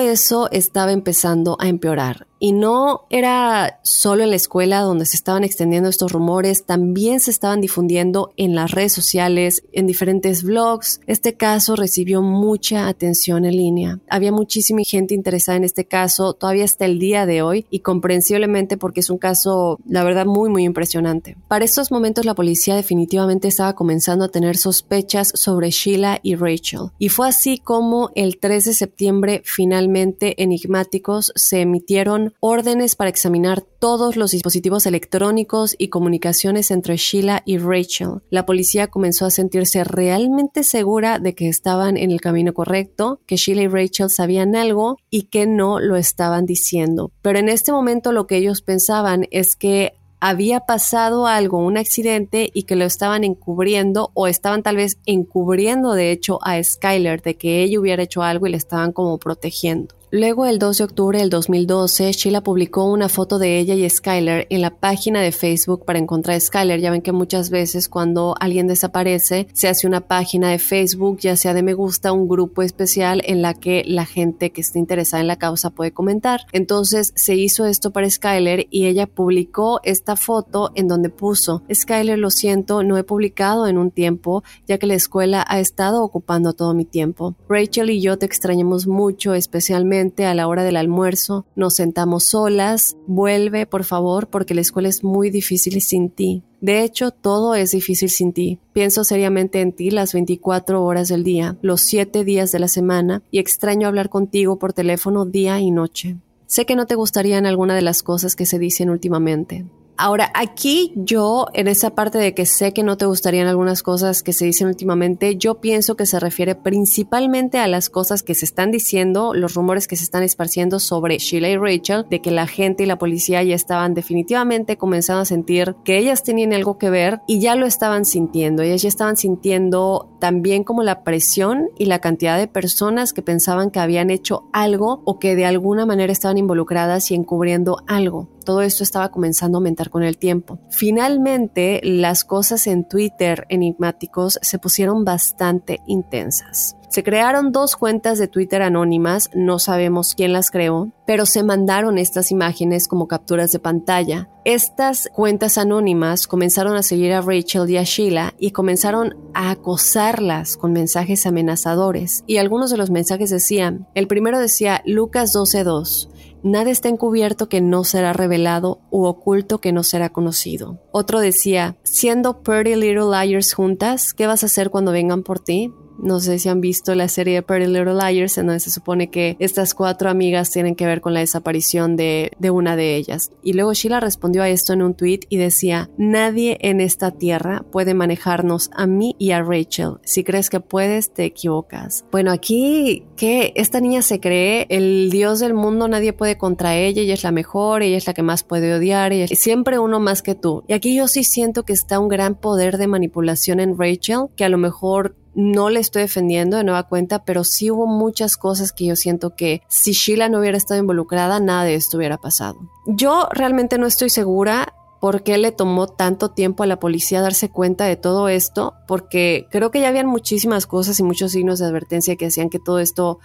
eso estaba empezando a empeorar. Y no era solo en la escuela donde se estaban extendiendo estos rumores, también se estaban difundiendo en las redes sociales, en diferentes blogs. Este caso recibió mucha atención en línea. Había muchísima gente interesada en este caso, todavía hasta el día de hoy, y comprensiblemente porque es un caso, la verdad, muy, muy impresionante. Para estos momentos la policía definitivamente estaba comenzando a tener sospechas sobre Sheila y Rachel. Y fue así como el 3 de septiembre finalmente enigmáticos se emitieron órdenes para examinar todos los dispositivos electrónicos y comunicaciones entre Sheila y Rachel. La policía comenzó a sentirse realmente segura de que estaban en el camino correcto, que Sheila y Rachel sabían algo y que no lo estaban diciendo. Pero en este momento lo que ellos pensaban es que había pasado algo, un accidente y que lo estaban encubriendo o estaban tal vez encubriendo de hecho a Skyler de que ella hubiera hecho algo y le estaban como protegiendo. Luego, el 2 de octubre del 2012, Sheila publicó una foto de ella y Skyler en la página de Facebook para encontrar a Skyler. Ya ven que muchas veces cuando alguien desaparece, se hace una página de Facebook, ya sea de me gusta, un grupo especial en la que la gente que esté interesada en la causa puede comentar. Entonces, se hizo esto para Skyler y ella publicó esta foto en donde puso, Skyler, lo siento, no he publicado en un tiempo, ya que la escuela ha estado ocupando todo mi tiempo. Rachel y yo te extrañamos mucho, especialmente a la hora del almuerzo nos sentamos solas, vuelve por favor porque la escuela es muy difícil sin ti. De hecho, todo es difícil sin ti. Pienso seriamente en ti las 24 horas del día, los 7 días de la semana, y extraño hablar contigo por teléfono día y noche. Sé que no te gustarían alguna de las cosas que se dicen últimamente, Ahora, aquí yo, en esa parte de que sé que no te gustarían algunas cosas que se dicen últimamente, yo pienso que se refiere principalmente a las cosas que se están diciendo, los rumores que se están esparciendo sobre Sheila y Rachel, de que la gente y la policía ya estaban definitivamente comenzando a sentir que ellas tenían algo que ver y ya lo estaban sintiendo. Ellas ya estaban sintiendo también como la presión y la cantidad de personas que pensaban que habían hecho algo o que de alguna manera estaban involucradas y encubriendo algo todo esto estaba comenzando a aumentar con el tiempo. Finalmente, las cosas en Twitter enigmáticos se pusieron bastante intensas. Se crearon dos cuentas de Twitter anónimas, no sabemos quién las creó, pero se mandaron estas imágenes como capturas de pantalla. Estas cuentas anónimas comenzaron a seguir a Rachel y a Sheila y comenzaron a acosarlas con mensajes amenazadores. Y algunos de los mensajes decían, el primero decía Lucas 12.2, Nada está encubierto que no será revelado u oculto que no será conocido. Otro decía, siendo Pretty Little Liars juntas, ¿qué vas a hacer cuando vengan por ti? No sé si han visto la serie de Pretty Little Liars, en donde se supone que estas cuatro amigas tienen que ver con la desaparición de, de una de ellas. Y luego Sheila respondió a esto en un tweet y decía, nadie en esta tierra puede manejarnos a mí y a Rachel. Si crees que puedes, te equivocas. Bueno, aquí que esta niña se cree el dios del mundo, nadie puede contra ella, ella es la mejor, ella es la que más puede odiar, ella es siempre uno más que tú. Y aquí yo sí siento que está un gran poder de manipulación en Rachel, que a lo mejor no le estoy defendiendo de nueva cuenta, pero sí hubo muchas cosas que yo siento que si Sheila no hubiera estado involucrada, nada de esto hubiera pasado. Yo realmente no estoy segura por qué le tomó tanto tiempo a la policía darse cuenta de todo esto, porque creo que ya habían muchísimas cosas y muchos signos de advertencia que hacían que todo esto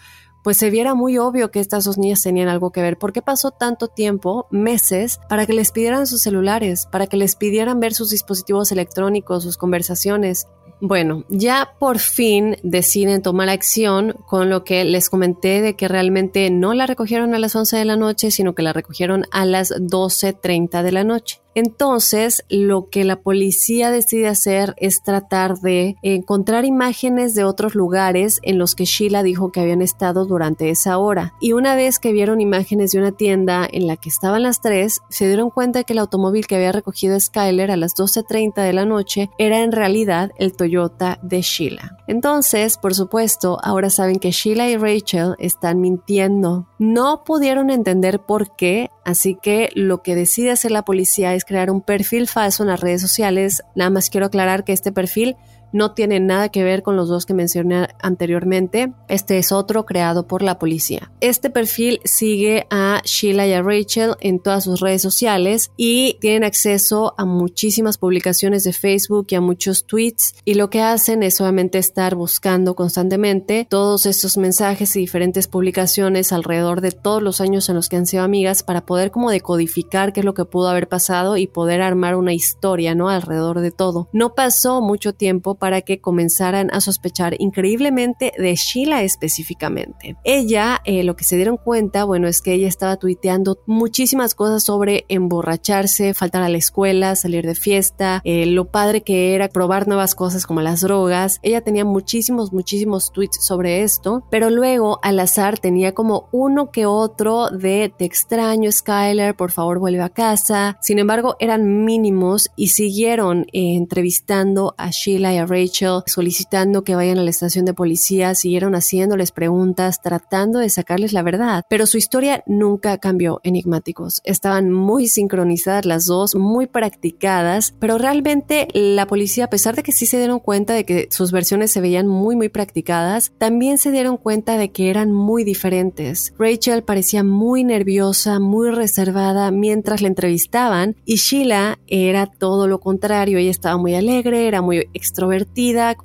pues se viera muy obvio que estas dos niñas tenían algo que ver. ¿Por qué pasó tanto tiempo, meses, para que les pidieran sus celulares, para que les pidieran ver sus dispositivos electrónicos, sus conversaciones? Bueno, ya por fin deciden tomar acción con lo que les comenté de que realmente no la recogieron a las 11 de la noche, sino que la recogieron a las 12.30 de la noche. Entonces, lo que la policía decide hacer es tratar de encontrar imágenes de otros lugares en los que Sheila dijo que habían estado durante esa hora. Y una vez que vieron imágenes de una tienda en la que estaban las tres, se dieron cuenta que el automóvil que había recogido Skyler a las 12.30 de la noche era en realidad el Toyota de Sheila. Entonces, por supuesto, ahora saben que Sheila y Rachel están mintiendo. No pudieron entender por qué, así que lo que decide hacer la policía es crear un perfil falso en las redes sociales. Nada más quiero aclarar que este perfil no tiene nada que ver con los dos que mencioné anteriormente. Este es otro creado por la policía. Este perfil sigue a Sheila y a Rachel en todas sus redes sociales y tienen acceso a muchísimas publicaciones de Facebook y a muchos tweets y lo que hacen es obviamente estar buscando constantemente todos estos mensajes y diferentes publicaciones alrededor de todos los años en los que han sido amigas para poder como decodificar qué es lo que pudo haber pasado y poder armar una historia, ¿no? Alrededor de todo. No pasó mucho tiempo para que comenzaran a sospechar increíblemente de Sheila específicamente. Ella, eh, lo que se dieron cuenta, bueno, es que ella estaba tuiteando muchísimas cosas sobre emborracharse, faltar a la escuela, salir de fiesta, eh, lo padre que era probar nuevas cosas como las drogas. Ella tenía muchísimos, muchísimos tweets sobre esto, pero luego al azar tenía como uno que otro de te extraño Skyler, por favor vuelve a casa. Sin embargo, eran mínimos y siguieron eh, entrevistando a Sheila y a Rachel solicitando que vayan a la estación de policía, siguieron haciéndoles preguntas, tratando de sacarles la verdad, pero su historia nunca cambió, enigmáticos. Estaban muy sincronizadas las dos, muy practicadas, pero realmente la policía, a pesar de que sí se dieron cuenta de que sus versiones se veían muy, muy practicadas, también se dieron cuenta de que eran muy diferentes. Rachel parecía muy nerviosa, muy reservada mientras la entrevistaban y Sheila era todo lo contrario, ella estaba muy alegre, era muy extrovertida,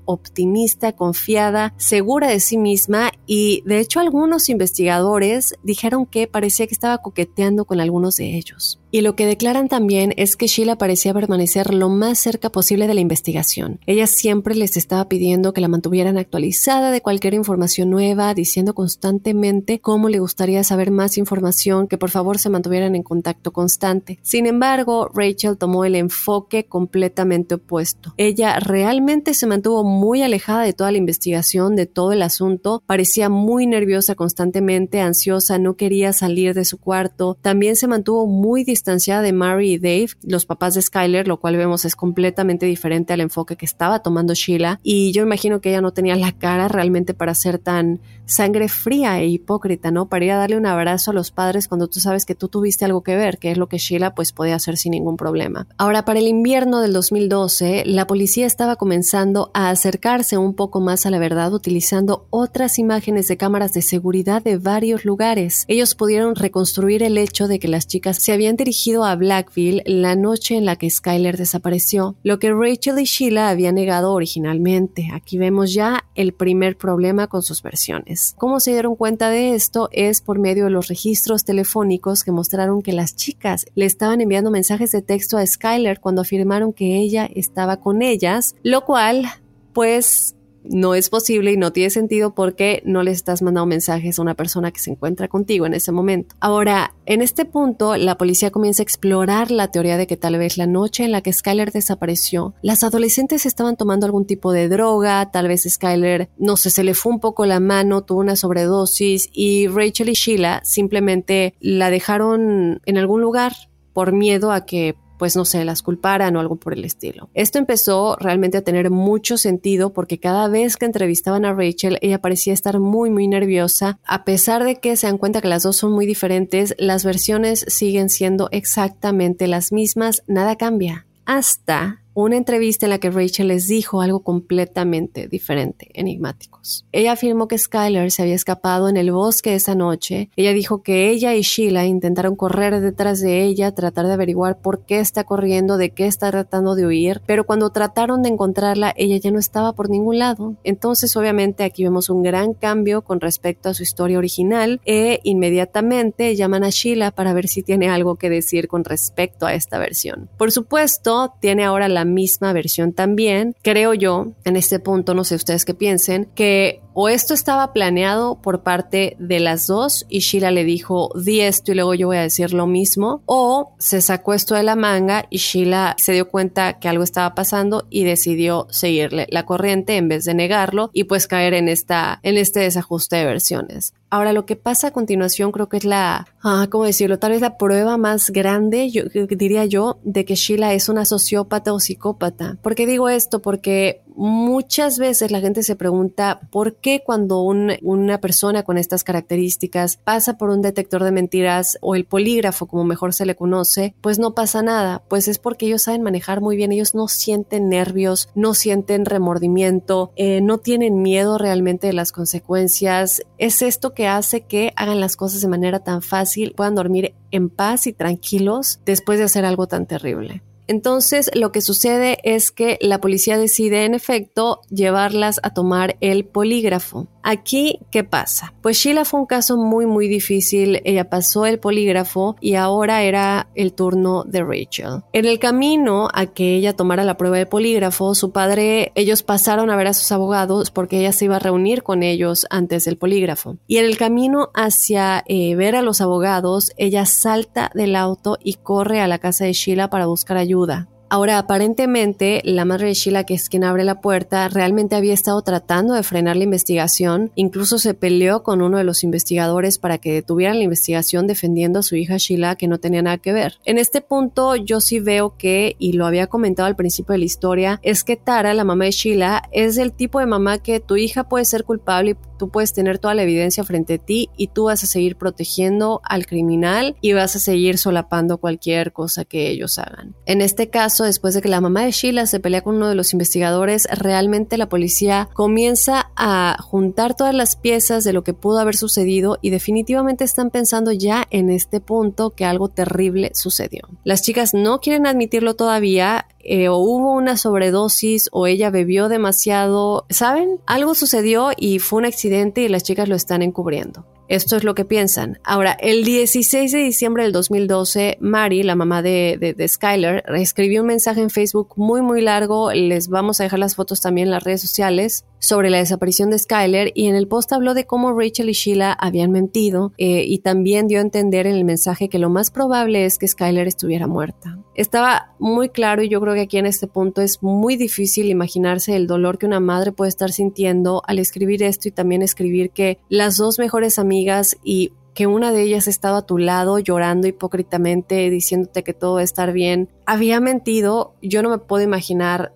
optimista, confiada, segura de sí misma y de hecho algunos investigadores dijeron que parecía que estaba coqueteando con algunos de ellos. Y lo que declaran también es que Sheila parecía permanecer lo más cerca posible de la investigación. Ella siempre les estaba pidiendo que la mantuvieran actualizada de cualquier información nueva, diciendo constantemente cómo le gustaría saber más información, que por favor se mantuvieran en contacto constante. Sin embargo, Rachel tomó el enfoque completamente opuesto. Ella realmente se mantuvo muy alejada de toda la investigación, de todo el asunto, parecía muy nerviosa constantemente, ansiosa, no quería salir de su cuarto, también se mantuvo muy distanciada de Mary y Dave, los papás de Skyler, lo cual vemos es completamente diferente al enfoque que estaba tomando Sheila. Y yo imagino que ella no tenía la cara realmente para ser tan sangre fría e hipócrita, ¿no? Para ir a darle un abrazo a los padres cuando tú sabes que tú tuviste algo que ver, que es lo que Sheila pues podía hacer sin ningún problema. Ahora, para el invierno del 2012, la policía estaba comenzando a acercarse un poco más a la verdad utilizando otras imágenes de cámaras de seguridad de varios lugares. Ellos pudieron reconstruir el hecho de que las chicas se habían dirigido a Blackville la noche en la que Skyler desapareció, lo que Rachel y Sheila habían negado originalmente. Aquí vemos ya el primer problema con sus versiones. ¿Cómo se dieron cuenta de esto? Es por medio de los registros telefónicos que mostraron que las chicas le estaban enviando mensajes de texto a Skyler cuando afirmaron que ella estaba con ellas, lo cual pues no es posible y no tiene sentido porque no le estás mandando mensajes a una persona que se encuentra contigo en ese momento. Ahora, en este punto, la policía comienza a explorar la teoría de que tal vez la noche en la que Skyler desapareció, las adolescentes estaban tomando algún tipo de droga, tal vez Skyler, no sé, se le fue un poco la mano, tuvo una sobredosis y Rachel y Sheila simplemente la dejaron en algún lugar por miedo a que pues no sé, las culparan o algo por el estilo. Esto empezó realmente a tener mucho sentido porque cada vez que entrevistaban a Rachel, ella parecía estar muy, muy nerviosa. A pesar de que se dan cuenta que las dos son muy diferentes, las versiones siguen siendo exactamente las mismas, nada cambia. Hasta una entrevista en la que Rachel les dijo algo completamente diferente, enigmáticos. Ella afirmó que Skyler se había escapado en el bosque esa noche. Ella dijo que ella y Sheila intentaron correr detrás de ella, tratar de averiguar por qué está corriendo, de qué está tratando de huir, pero cuando trataron de encontrarla, ella ya no estaba por ningún lado. Entonces, obviamente, aquí vemos un gran cambio con respecto a su historia original e inmediatamente llaman a Sheila para ver si tiene algo que decir con respecto a esta versión. Por supuesto, tiene ahora la misma versión también. Creo yo, en este punto, no sé ustedes qué piensen, que o esto estaba planeado por parte de las dos y Sheila le dijo di esto y luego yo voy a decir lo mismo o se sacó esto de la manga y Sheila se dio cuenta que algo estaba pasando y decidió seguirle la corriente en vez de negarlo y pues caer en esta en este desajuste de versiones. Ahora, lo que pasa a continuación creo que es la, ah, ¿cómo decirlo? Tal vez la prueba más grande, yo diría yo, de que Sheila es una sociópata o psicópata. ¿Por qué digo esto? Porque muchas veces la gente se pregunta por qué cuando una persona con estas características pasa por un detector de mentiras o el polígrafo, como mejor se le conoce, pues no pasa nada. Pues es porque ellos saben manejar muy bien, ellos no sienten nervios, no sienten remordimiento, eh, no tienen miedo realmente de las consecuencias. Es esto que hace que hagan las cosas de manera tan fácil, puedan dormir en paz y tranquilos después de hacer algo tan terrible. Entonces, lo que sucede es que la policía decide, en efecto, llevarlas a tomar el polígrafo. Aquí, ¿qué pasa? Pues Sheila fue un caso muy, muy difícil. Ella pasó el polígrafo y ahora era el turno de Rachel. En el camino a que ella tomara la prueba de polígrafo, su padre, ellos pasaron a ver a sus abogados porque ella se iba a reunir con ellos antes del polígrafo. Y en el camino hacia eh, ver a los abogados, ella salta del auto y corre a la casa de Sheila para buscar ayuda ayuda. Ahora, aparentemente, la madre de Sheila, que es quien abre la puerta, realmente había estado tratando de frenar la investigación. Incluso se peleó con uno de los investigadores para que detuvieran la investigación defendiendo a su hija Sheila, que no tenía nada que ver. En este punto, yo sí veo que, y lo había comentado al principio de la historia, es que Tara, la mamá de Sheila, es el tipo de mamá que tu hija puede ser culpable y tú puedes tener toda la evidencia frente a ti y tú vas a seguir protegiendo al criminal y vas a seguir solapando cualquier cosa que ellos hagan. En este caso, después de que la mamá de Sheila se pelea con uno de los investigadores, realmente la policía comienza a juntar todas las piezas de lo que pudo haber sucedido y definitivamente están pensando ya en este punto que algo terrible sucedió. Las chicas no quieren admitirlo todavía, eh, o hubo una sobredosis o ella bebió demasiado, ¿saben? Algo sucedió y fue un accidente y las chicas lo están encubriendo. Esto es lo que piensan. Ahora, el 16 de diciembre del 2012, Mary, la mamá de, de, Skyler, escribió un mensaje en Facebook muy, muy largo. Les vamos a dejar las fotos también en las redes sociales sobre la desaparición de Skyler y en el post habló de cómo Rachel y Sheila habían mentido eh, y también dio a entender en el mensaje que lo más probable es que Skyler estuviera muerta. Estaba muy claro y yo creo que aquí en este punto es muy difícil imaginarse el dolor que una madre puede estar sintiendo al escribir esto y también escribir que las dos mejores amigas y que una de ellas estaba a tu lado llorando hipócritamente, diciéndote que todo va a estar bien, había mentido, yo no me puedo imaginar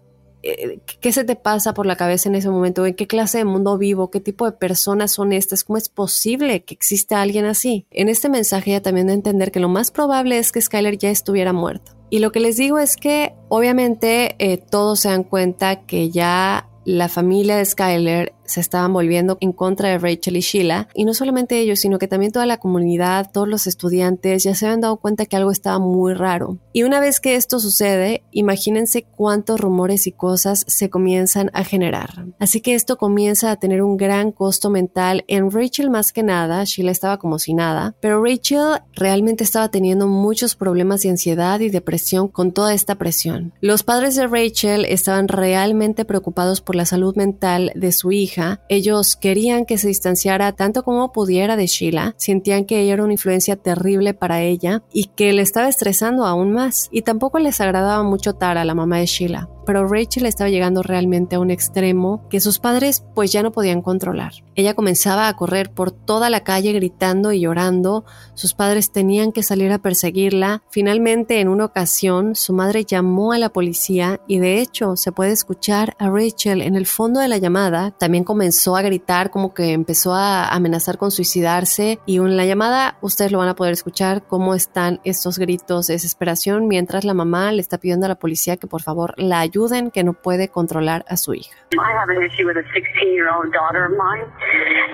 ¿qué se te pasa por la cabeza en ese momento? ¿En qué clase de mundo vivo? ¿Qué tipo de personas son estas? ¿Cómo es posible que exista alguien así? En este mensaje ya también de entender que lo más probable es que Skyler ya estuviera muerto. Y lo que les digo es que obviamente eh, todos se dan cuenta que ya la familia de Skyler se estaban volviendo en contra de Rachel y Sheila. Y no solamente ellos, sino que también toda la comunidad, todos los estudiantes ya se habían dado cuenta que algo estaba muy raro. Y una vez que esto sucede, imagínense cuántos rumores y cosas se comienzan a generar. Así que esto comienza a tener un gran costo mental en Rachel más que nada. Sheila estaba como si nada, pero Rachel realmente estaba teniendo muchos problemas de ansiedad y depresión con toda esta presión. Los padres de Rachel estaban realmente preocupados por la salud mental de su hija ellos querían que se distanciara tanto como pudiera de Sheila, sentían que ella era una influencia terrible para ella y que le estaba estresando aún más. Y tampoco les agradaba mucho Tara, la mamá de Sheila pero Rachel estaba llegando realmente a un extremo que sus padres pues ya no podían controlar. Ella comenzaba a correr por toda la calle gritando y llorando, sus padres tenían que salir a perseguirla. Finalmente, en una ocasión, su madre llamó a la policía y de hecho se puede escuchar a Rachel en el fondo de la llamada. También comenzó a gritar como que empezó a amenazar con suicidarse y en la llamada ustedes lo van a poder escuchar cómo están estos gritos de desesperación mientras la mamá le está pidiendo a la policía que por favor la ayude ayuden que no puede controlar a su hija. I have an issue with a 16 year old daughter of mine.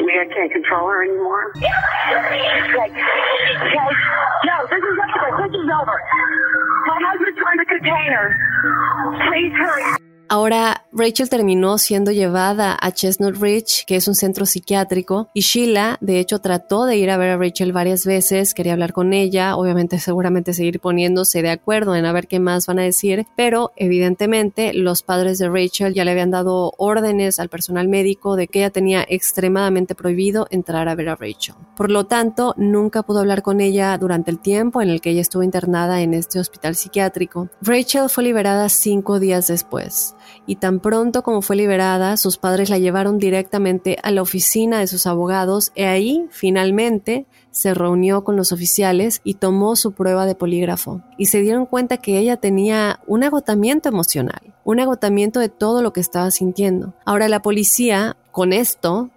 We can't control her anymore. Like, no, this is over. This is over. My husband's trying to contain her. Please hurry. Ahora, Rachel terminó siendo llevada a Chestnut Ridge, que es un centro psiquiátrico, y Sheila, de hecho, trató de ir a ver a Rachel varias veces, quería hablar con ella, obviamente seguramente seguir poniéndose de acuerdo en a ver qué más van a decir, pero evidentemente los padres de Rachel ya le habían dado órdenes al personal médico de que ella tenía extremadamente prohibido entrar a ver a Rachel. Por lo tanto, nunca pudo hablar con ella durante el tiempo en el que ella estuvo internada en este hospital psiquiátrico. Rachel fue liberada cinco días después y tan pronto como fue liberada, sus padres la llevaron directamente a la oficina de sus abogados y ahí, finalmente, se reunió con los oficiales y tomó su prueba de polígrafo y se dieron cuenta que ella tenía un agotamiento emocional, un agotamiento de todo lo que estaba sintiendo. Ahora la policía, con esto,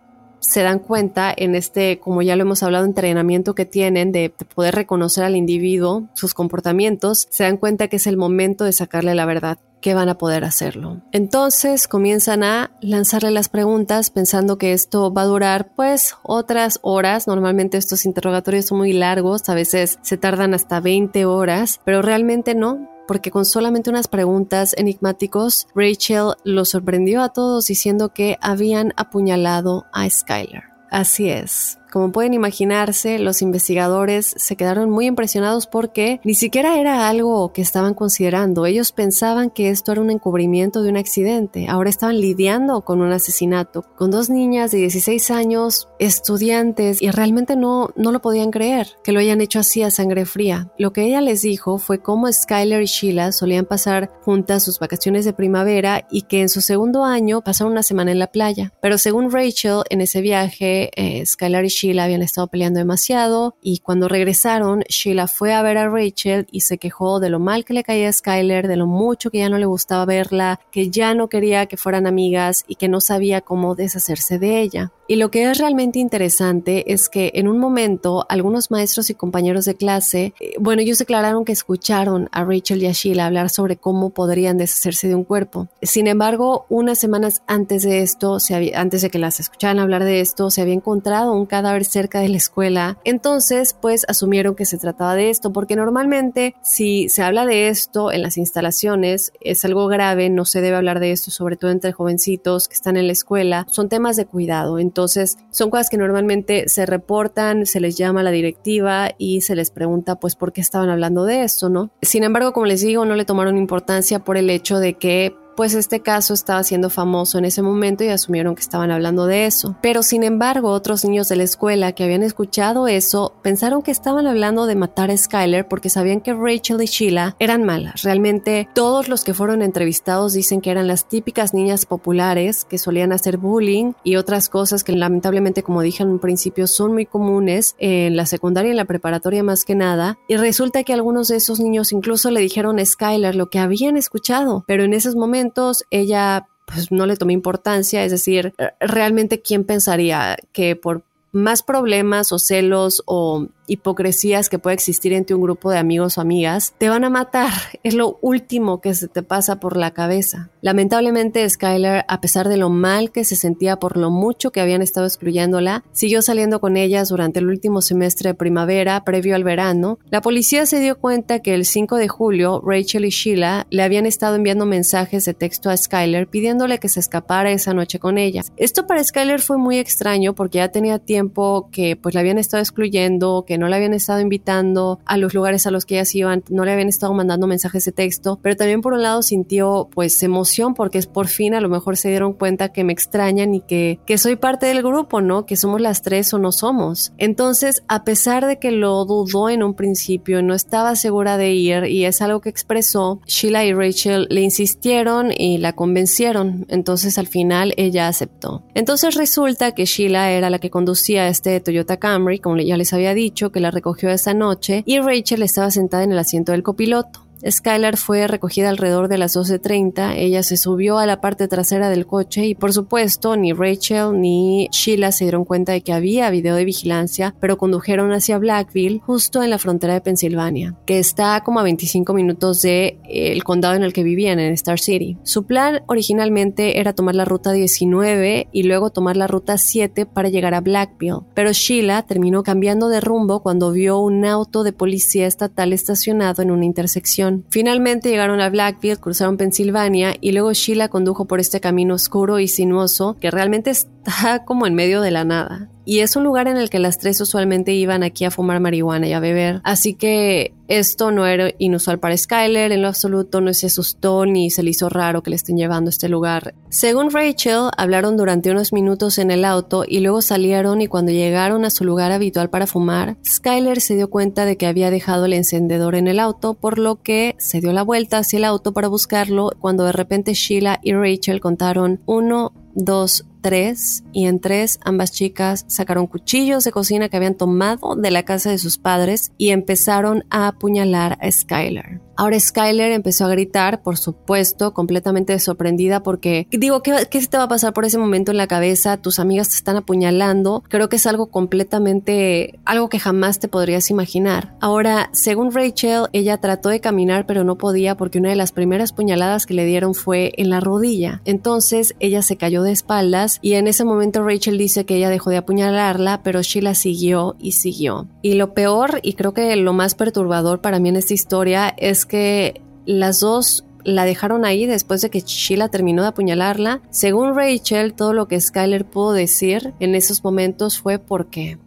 se dan cuenta en este, como ya lo hemos hablado, entrenamiento que tienen de, poder reconocer al individuo, sus comportamientos, se dan cuenta que es el momento de sacarle la verdad que van a poder hacerlo. Entonces comienzan a lanzarle las preguntas pensando que esto va a durar pues otras horas. Normalmente estos interrogatorios son muy largos, a veces se tardan hasta 20 horas, pero realmente no porque con solamente unas preguntas enigmáticos, Rachel los sorprendió a todos diciendo que habían apuñalado a Skyler. Así es, como pueden imaginarse, los investigadores se quedaron muy impresionados porque ni siquiera era algo que estaban considerando. Ellos pensaban que esto era un encubrimiento de un accidente. Ahora estaban lidiando con un asesinato, con dos niñas de 16 años, estudiantes, y realmente no, no lo podían creer que lo hayan hecho así a sangre fría. Lo que ella les dijo fue cómo Skyler y Sheila solían pasar juntas sus vacaciones de primavera y que en su segundo año pasaron una semana en la playa. Pero según Rachel, en ese viaje, eh, Skyler y Sheila Sheila habían estado peleando demasiado y cuando regresaron, Sheila fue a ver a Rachel y se quejó de lo mal que le caía a Skyler, de lo mucho que ya no le gustaba verla, que ya no quería que fueran amigas y que no sabía cómo deshacerse de ella. Y lo que es realmente interesante es que en un momento algunos maestros y compañeros de clase, eh, bueno, ellos declararon que escucharon a Rachel y a Sheila hablar sobre cómo podrían deshacerse de un cuerpo. Sin embargo, unas semanas antes de esto, antes de que las escucharan hablar de esto, se había encontrado un cadáver cerca de la escuela. Entonces, pues asumieron que se trataba de esto, porque normalmente si se habla de esto en las instalaciones es algo grave, no se debe hablar de esto, sobre todo entre jovencitos que están en la escuela. Son temas de cuidado, entonces son cosas que normalmente se reportan, se les llama a la directiva y se les pregunta pues por qué estaban hablando de esto, ¿no? Sin embargo, como les digo, no le tomaron importancia por el hecho de que pues este caso estaba siendo famoso en ese momento y asumieron que estaban hablando de eso. Pero sin embargo, otros niños de la escuela que habían escuchado eso pensaron que estaban hablando de matar a Skyler porque sabían que Rachel y Sheila eran malas. Realmente todos los que fueron entrevistados dicen que eran las típicas niñas populares que solían hacer bullying y otras cosas que lamentablemente, como dije en un principio, son muy comunes en la secundaria y en la preparatoria más que nada. Y resulta que algunos de esos niños incluso le dijeron a Skyler lo que habían escuchado, pero en esos momentos ella pues no le tomó importancia, es decir, realmente quién pensaría que por más problemas o celos o hipocresías que puede existir entre un grupo de amigos o amigas, te van a matar. Es lo último que se te pasa por la cabeza. Lamentablemente, Skyler, a pesar de lo mal que se sentía por lo mucho que habían estado excluyéndola, siguió saliendo con ellas durante el último semestre de primavera, previo al verano. La policía se dio cuenta que el 5 de julio, Rachel y Sheila le habían estado enviando mensajes de texto a Skyler pidiéndole que se escapara esa noche con ella. Esto para Skyler fue muy extraño porque ya tenía tiempo que pues la habían estado excluyendo, que no le habían estado invitando a los lugares a los que ellas iban, no le habían estado mandando mensajes de texto, pero también por un lado sintió pues emoción porque es por fin a lo mejor se dieron cuenta que me extrañan y que, que soy parte del grupo, ¿no? Que somos las tres o no somos. Entonces, a pesar de que lo dudó en un principio, no estaba segura de ir y es algo que expresó, Sheila y Rachel le insistieron y la convencieron, entonces al final ella aceptó. Entonces resulta que Sheila era la que conducía este Toyota Camry, como ya les había dicho, que la recogió esa noche y Rachel estaba sentada en el asiento del copiloto. Skylar fue recogida alrededor de las 12.30, ella se subió a la parte trasera del coche y por supuesto ni Rachel ni Sheila se dieron cuenta de que había video de vigilancia, pero condujeron hacia Blackville, justo en la frontera de Pensilvania, que está como a 25 minutos de eh, condado en el que vivían, en Star City. Su plan originalmente era tomar la ruta 19 y luego tomar la ruta 7 para llegar a Blackville, pero Sheila terminó cambiando de rumbo cuando vio un auto de policía estatal estacionado en una intersección Finalmente llegaron a Blackville, cruzaron Pensilvania y luego Sheila condujo por este camino oscuro y sinuoso que realmente está como en medio de la nada. Y es un lugar en el que las tres usualmente iban aquí a fumar marihuana y a beber. Así que esto no era inusual para Skyler en lo absoluto, no se asustó ni se le hizo raro que le estén llevando a este lugar. Según Rachel, hablaron durante unos minutos en el auto y luego salieron y cuando llegaron a su lugar habitual para fumar, Skyler se dio cuenta de que había dejado el encendedor en el auto, por lo que se dio la vuelta hacia el auto para buscarlo cuando de repente Sheila y Rachel contaron uno, dos, tres y en tres ambas chicas sacaron cuchillos de cocina que habían tomado de la casa de sus padres y empezaron a apuñalar a Skylar. Ahora Skyler empezó a gritar, por supuesto, completamente sorprendida porque digo, ¿qué, ¿qué te va a pasar por ese momento en la cabeza? Tus amigas te están apuñalando. Creo que es algo completamente, algo que jamás te podrías imaginar. Ahora, según Rachel, ella trató de caminar pero no podía porque una de las primeras puñaladas que le dieron fue en la rodilla. Entonces ella se cayó de espaldas y en ese momento Rachel dice que ella dejó de apuñalarla, pero Sheila siguió y siguió. Y lo peor, y creo que lo más perturbador para mí en esta historia es que las dos la dejaron ahí después de que Sheila terminó de apuñalarla. Según Rachel, todo lo que Skyler pudo decir en esos momentos fue porque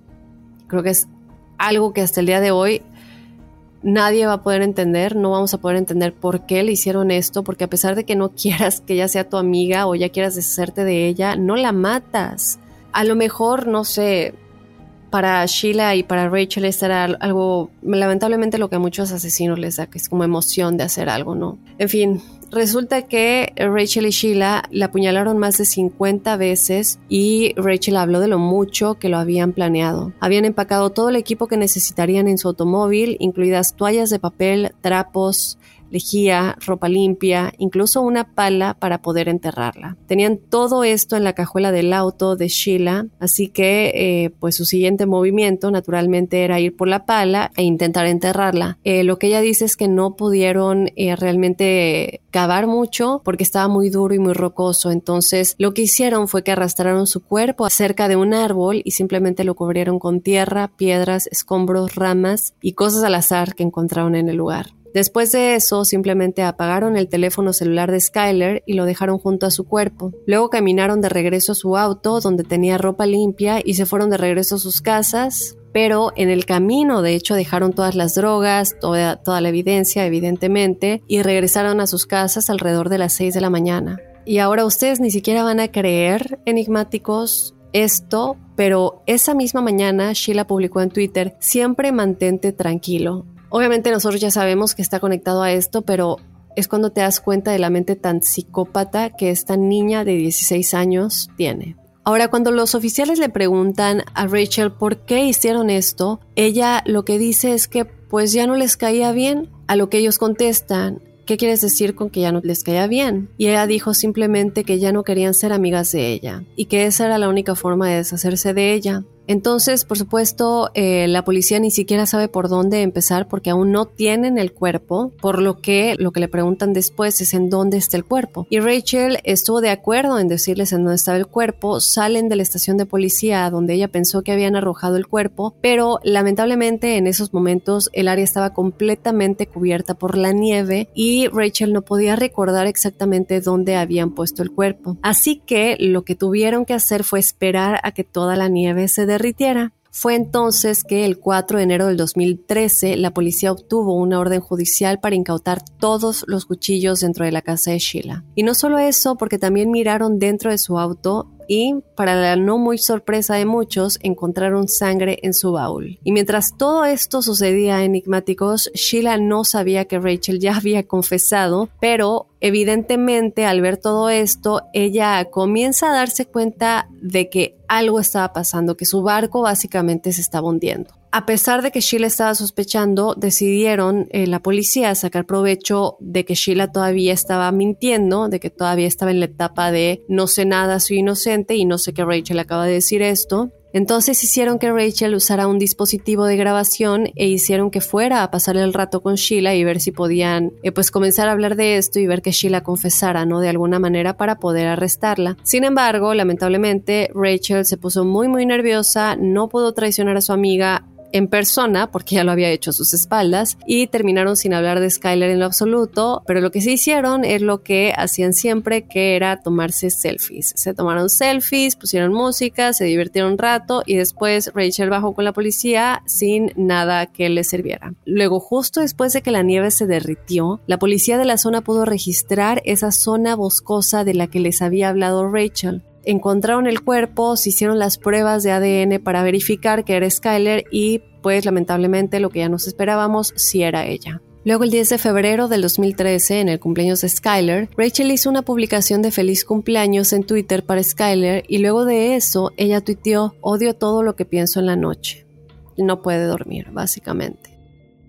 creo que es algo que hasta el día de hoy nadie va a poder entender, no vamos a poder entender por qué le hicieron esto, porque a pesar de que no quieras que ella sea tu amiga o ya quieras deshacerte de ella, no la matas. A lo mejor, no sé, para Sheila y para Rachel esto era algo, lamentablemente lo que a muchos asesinos les da, que es como emoción de hacer algo, ¿no? En fin, resulta que Rachel y Sheila la apuñalaron más de 50 veces y Rachel habló de lo mucho que lo habían planeado. Habían empacado todo el equipo que necesitarían en su automóvil, incluidas toallas de papel, trapos, lejía, ropa limpia, incluso una pala para poder enterrarla. Tenían todo esto en la cajuela del auto de Sheila, así que eh, pues su siguiente movimiento naturalmente era ir por la pala e intentar enterrarla. Eh, lo que ella dice es que no pudieron eh, realmente cavar mucho porque estaba muy duro y muy rocoso, entonces lo que hicieron fue que arrastraron su cuerpo cerca de un árbol y simplemente lo cubrieron con tierra, piedras, escombros, ramas y cosas al azar que encontraron en el lugar. Después de eso, simplemente apagaron el teléfono celular de Skyler y lo dejaron junto a su cuerpo. Luego caminaron de regreso a su auto, donde tenía ropa limpia, y se fueron de regreso a sus casas. Pero en el camino, de hecho, dejaron todas las drogas, toda, toda la evidencia, evidentemente, y regresaron a sus casas alrededor de las 6 de la mañana. Y ahora ustedes ni siquiera van a creer, enigmáticos, esto, pero esa misma mañana Sheila publicó en Twitter, siempre mantente tranquilo. Obviamente nosotros ya sabemos que está conectado a esto, pero es cuando te das cuenta de la mente tan psicópata que esta niña de 16 años tiene. Ahora, cuando los oficiales le preguntan a Rachel por qué hicieron esto, ella lo que dice es que pues ya no les caía bien, a lo que ellos contestan, ¿qué quieres decir con que ya no les caía bien? Y ella dijo simplemente que ya no querían ser amigas de ella y que esa era la única forma de deshacerse de ella. Entonces, por supuesto, eh, la policía ni siquiera sabe por dónde empezar porque aún no tienen el cuerpo, por lo que lo que le preguntan después es en dónde está el cuerpo. Y Rachel estuvo de acuerdo en decirles en dónde estaba el cuerpo, salen de la estación de policía donde ella pensó que habían arrojado el cuerpo, pero lamentablemente en esos momentos el área estaba completamente cubierta por la nieve y Rachel no podía recordar exactamente dónde habían puesto el cuerpo. Así que lo que tuvieron que hacer fue esperar a que toda la nieve se. Fue entonces que el 4 de enero del 2013 la policía obtuvo una orden judicial para incautar todos los cuchillos dentro de la casa de Sheila. Y no solo eso, porque también miraron dentro de su auto y, para la no muy sorpresa de muchos, encontraron sangre en su baúl. Y mientras todo esto sucedía enigmáticos, Sheila no sabía que Rachel ya había confesado, pero evidentemente al ver todo esto, ella comienza a darse cuenta de que algo estaba pasando, que su barco básicamente se estaba hundiendo. A pesar de que Sheila estaba sospechando, decidieron eh, la policía sacar provecho de que Sheila todavía estaba mintiendo, de que todavía estaba en la etapa de no sé nada, soy inocente y no sé que Rachel acaba de decir esto. Entonces hicieron que Rachel usara un dispositivo de grabación e hicieron que fuera a pasar el rato con Sheila y ver si podían eh, pues comenzar a hablar de esto y ver que Sheila confesara, ¿no? De alguna manera para poder arrestarla. Sin embargo, lamentablemente Rachel se puso muy muy nerviosa, no pudo traicionar a su amiga, en persona, porque ya lo había hecho a sus espaldas, y terminaron sin hablar de Skyler en lo absoluto, pero lo que se hicieron es lo que hacían siempre, que era tomarse selfies. Se tomaron selfies, pusieron música, se divirtieron un rato y después Rachel bajó con la policía sin nada que le sirviera. Luego, justo después de que la nieve se derritió, la policía de la zona pudo registrar esa zona boscosa de la que les había hablado Rachel encontraron el cuerpo, se hicieron las pruebas de ADN para verificar que era Skyler y pues lamentablemente lo que ya nos esperábamos sí era ella. Luego el 10 de febrero del 2013, en el cumpleaños de Skyler, Rachel hizo una publicación de feliz cumpleaños en Twitter para Skyler y luego de eso ella tuiteó odio todo lo que pienso en la noche. No puede dormir, básicamente.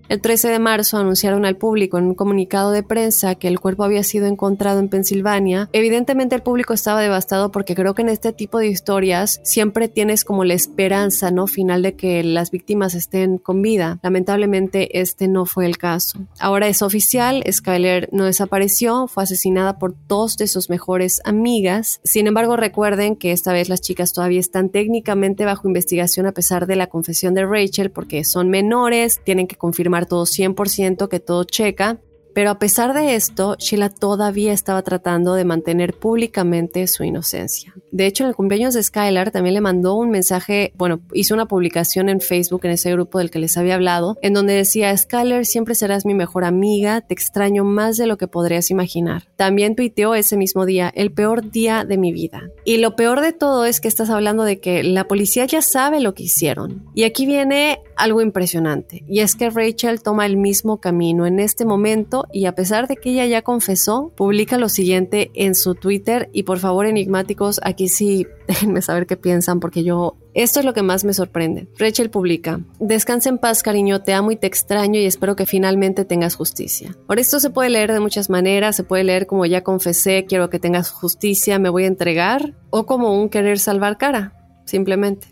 El 13 de marzo anunciaron al público en un comunicado de prensa que el cuerpo había sido encontrado en Pensilvania. Evidentemente el público estaba devastado porque creo que en este tipo de historias siempre tienes como la esperanza, ¿no? Final de que las víctimas estén con vida. Lamentablemente este no fue el caso. Ahora es oficial, Skyler no desapareció, fue asesinada por dos de sus mejores amigas. Sin embargo, recuerden que esta vez las chicas todavía están técnicamente bajo investigación a pesar de la confesión de Rachel porque son menores, tienen que confirmar todo 100%, que todo checa, pero a pesar de esto, Sheila todavía estaba tratando de mantener públicamente su inocencia. De hecho, en el cumpleaños de Skylar también le mandó un mensaje, bueno, hizo una publicación en Facebook en ese grupo del que les había hablado, en donde decía, Skylar, siempre serás mi mejor amiga, te extraño más de lo que podrías imaginar. También tuiteó ese mismo día, el peor día de mi vida. Y lo peor de todo es que estás hablando de que la policía ya sabe lo que hicieron. Y aquí viene algo impresionante, y es que Rachel toma el mismo camino en este momento y a pesar de que ella ya confesó, publica lo siguiente en su Twitter y por favor enigmáticos, aquí sí, déjenme saber qué piensan porque yo esto es lo que más me sorprende. Rachel publica, Descansa en paz, cariño, te amo y te extraño y espero que finalmente tengas justicia. Ahora esto se puede leer de muchas maneras, se puede leer como ya confesé, quiero que tengas justicia, me voy a entregar, o como un querer salvar cara, simplemente.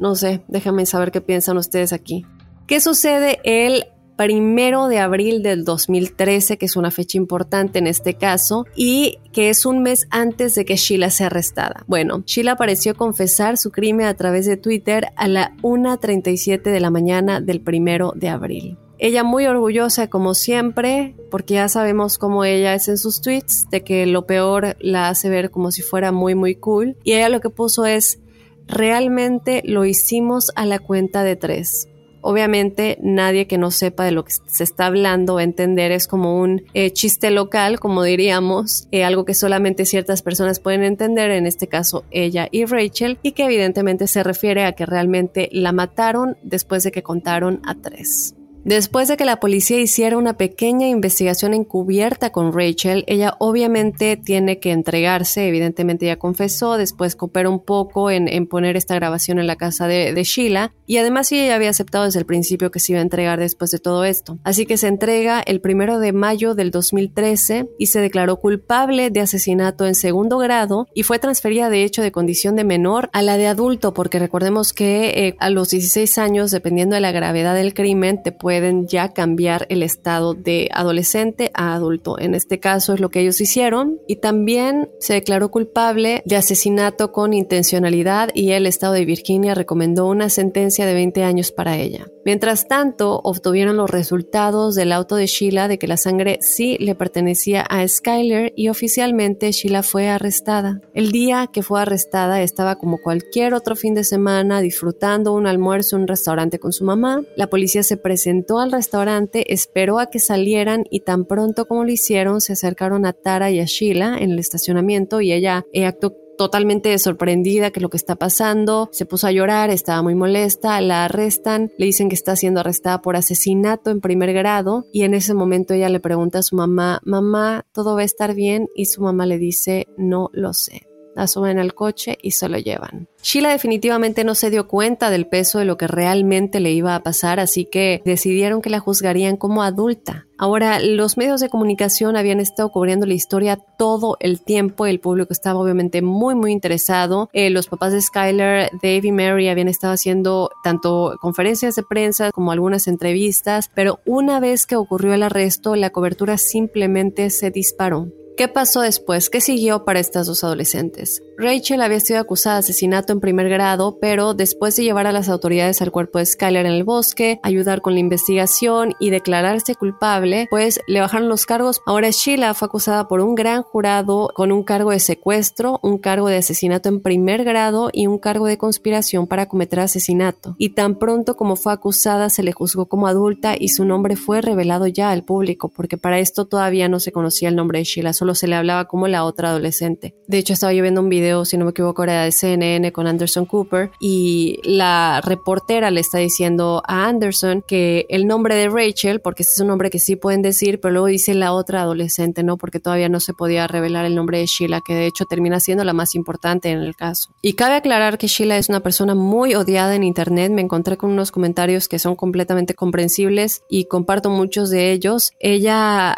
No sé, déjame saber qué piensan ustedes aquí. ¿Qué sucede el primero de abril del 2013, que es una fecha importante en este caso, y que es un mes antes de que Sheila sea arrestada. Bueno, Sheila pareció confesar su crimen a través de Twitter a la 1.37 de la mañana del primero de abril. Ella muy orgullosa como siempre, porque ya sabemos cómo ella es en sus tweets, de que lo peor la hace ver como si fuera muy muy cool. Y ella lo que puso es, realmente lo hicimos a la cuenta de tres. Obviamente nadie que no sepa de lo que se está hablando va a entender, es como un eh, chiste local, como diríamos, eh, algo que solamente ciertas personas pueden entender, en este caso ella y Rachel, y que evidentemente se refiere a que realmente la mataron después de que contaron a tres. Después de que la policía hiciera una pequeña investigación encubierta con Rachel, ella obviamente tiene que entregarse, evidentemente ya confesó, después cooperó un poco en, poner esta grabación en la casa de, Sheila y además ella había aceptado desde el principio que se iba a entregar después de todo esto. Así que se entrega el primero de mayo del 2013 y se declaró culpable de asesinato en segundo grado y fue transferida de hecho de condición de menor a la de adulto porque recordemos que eh, a los 16 años, dependiendo de la gravedad del crimen, te puede pueden ya cambiar el estado de adolescente a adulto. En este caso es lo que ellos hicieron y también se declaró culpable de asesinato con intencionalidad y el estado de Virginia recomendó una sentencia de 20 años para ella. Mientras tanto, obtuvieron los resultados del auto de Sheila de que la sangre sí le pertenecía a Skyler y oficialmente Sheila fue arrestada. El día que fue arrestada estaba como cualquier otro fin de semana disfrutando un almuerzo en un restaurante con su mamá. La policía se presentó al restaurante, esperó a que salieran y tan pronto como lo hicieron se acercaron a Tara y a Sheila en el estacionamiento y ella eh, actuó totalmente sorprendida que lo que está pasando, se puso a llorar, estaba muy molesta, la arrestan, le dicen que está siendo arrestada por asesinato en primer grado y en ese momento ella le pregunta a su mamá, mamá, ¿todo va a estar bien? Y su mamá le dice, no lo sé. La suben al coche y se lo llevan. Sheila definitivamente no se dio cuenta del peso de lo que realmente le iba a pasar, así que decidieron que la juzgarían como adulta. Ahora, los medios de comunicación habían estado cubriendo la historia todo el tiempo, el público estaba obviamente muy, muy interesado. Eh, los papás de Skyler, Dave y Mary, habían estado haciendo tanto conferencias de prensa como algunas entrevistas, pero una vez que ocurrió el arresto, la cobertura simplemente se disparó. ¿Qué pasó después? ¿Qué siguió para estas dos adolescentes? Rachel había sido acusada de asesinato en primer grado, pero después de llevar a las autoridades al cuerpo de Skyler en el bosque, ayudar con la investigación y declararse culpable, pues le bajaron los cargos. Ahora Sheila fue acusada por un gran jurado con un cargo de secuestro, un cargo de asesinato en primer grado y un cargo de conspiración para cometer asesinato. Y tan pronto como fue acusada se le juzgó como adulta y su nombre fue revelado ya al público, porque para esto todavía no se conocía el nombre de Sheila, solo se le hablaba como la otra adolescente. De hecho, estaba yo viendo un video si no me equivoco, era de CNN con Anderson Cooper y la reportera le está diciendo a Anderson que el nombre de Rachel, porque ese es un nombre que sí pueden decir, pero luego dice la otra adolescente, ¿no? Porque todavía no se podía revelar el nombre de Sheila, que de hecho termina siendo la más importante en el caso. Y cabe aclarar que Sheila es una persona muy odiada en Internet. Me encontré con unos comentarios que son completamente comprensibles y comparto muchos de ellos. Ella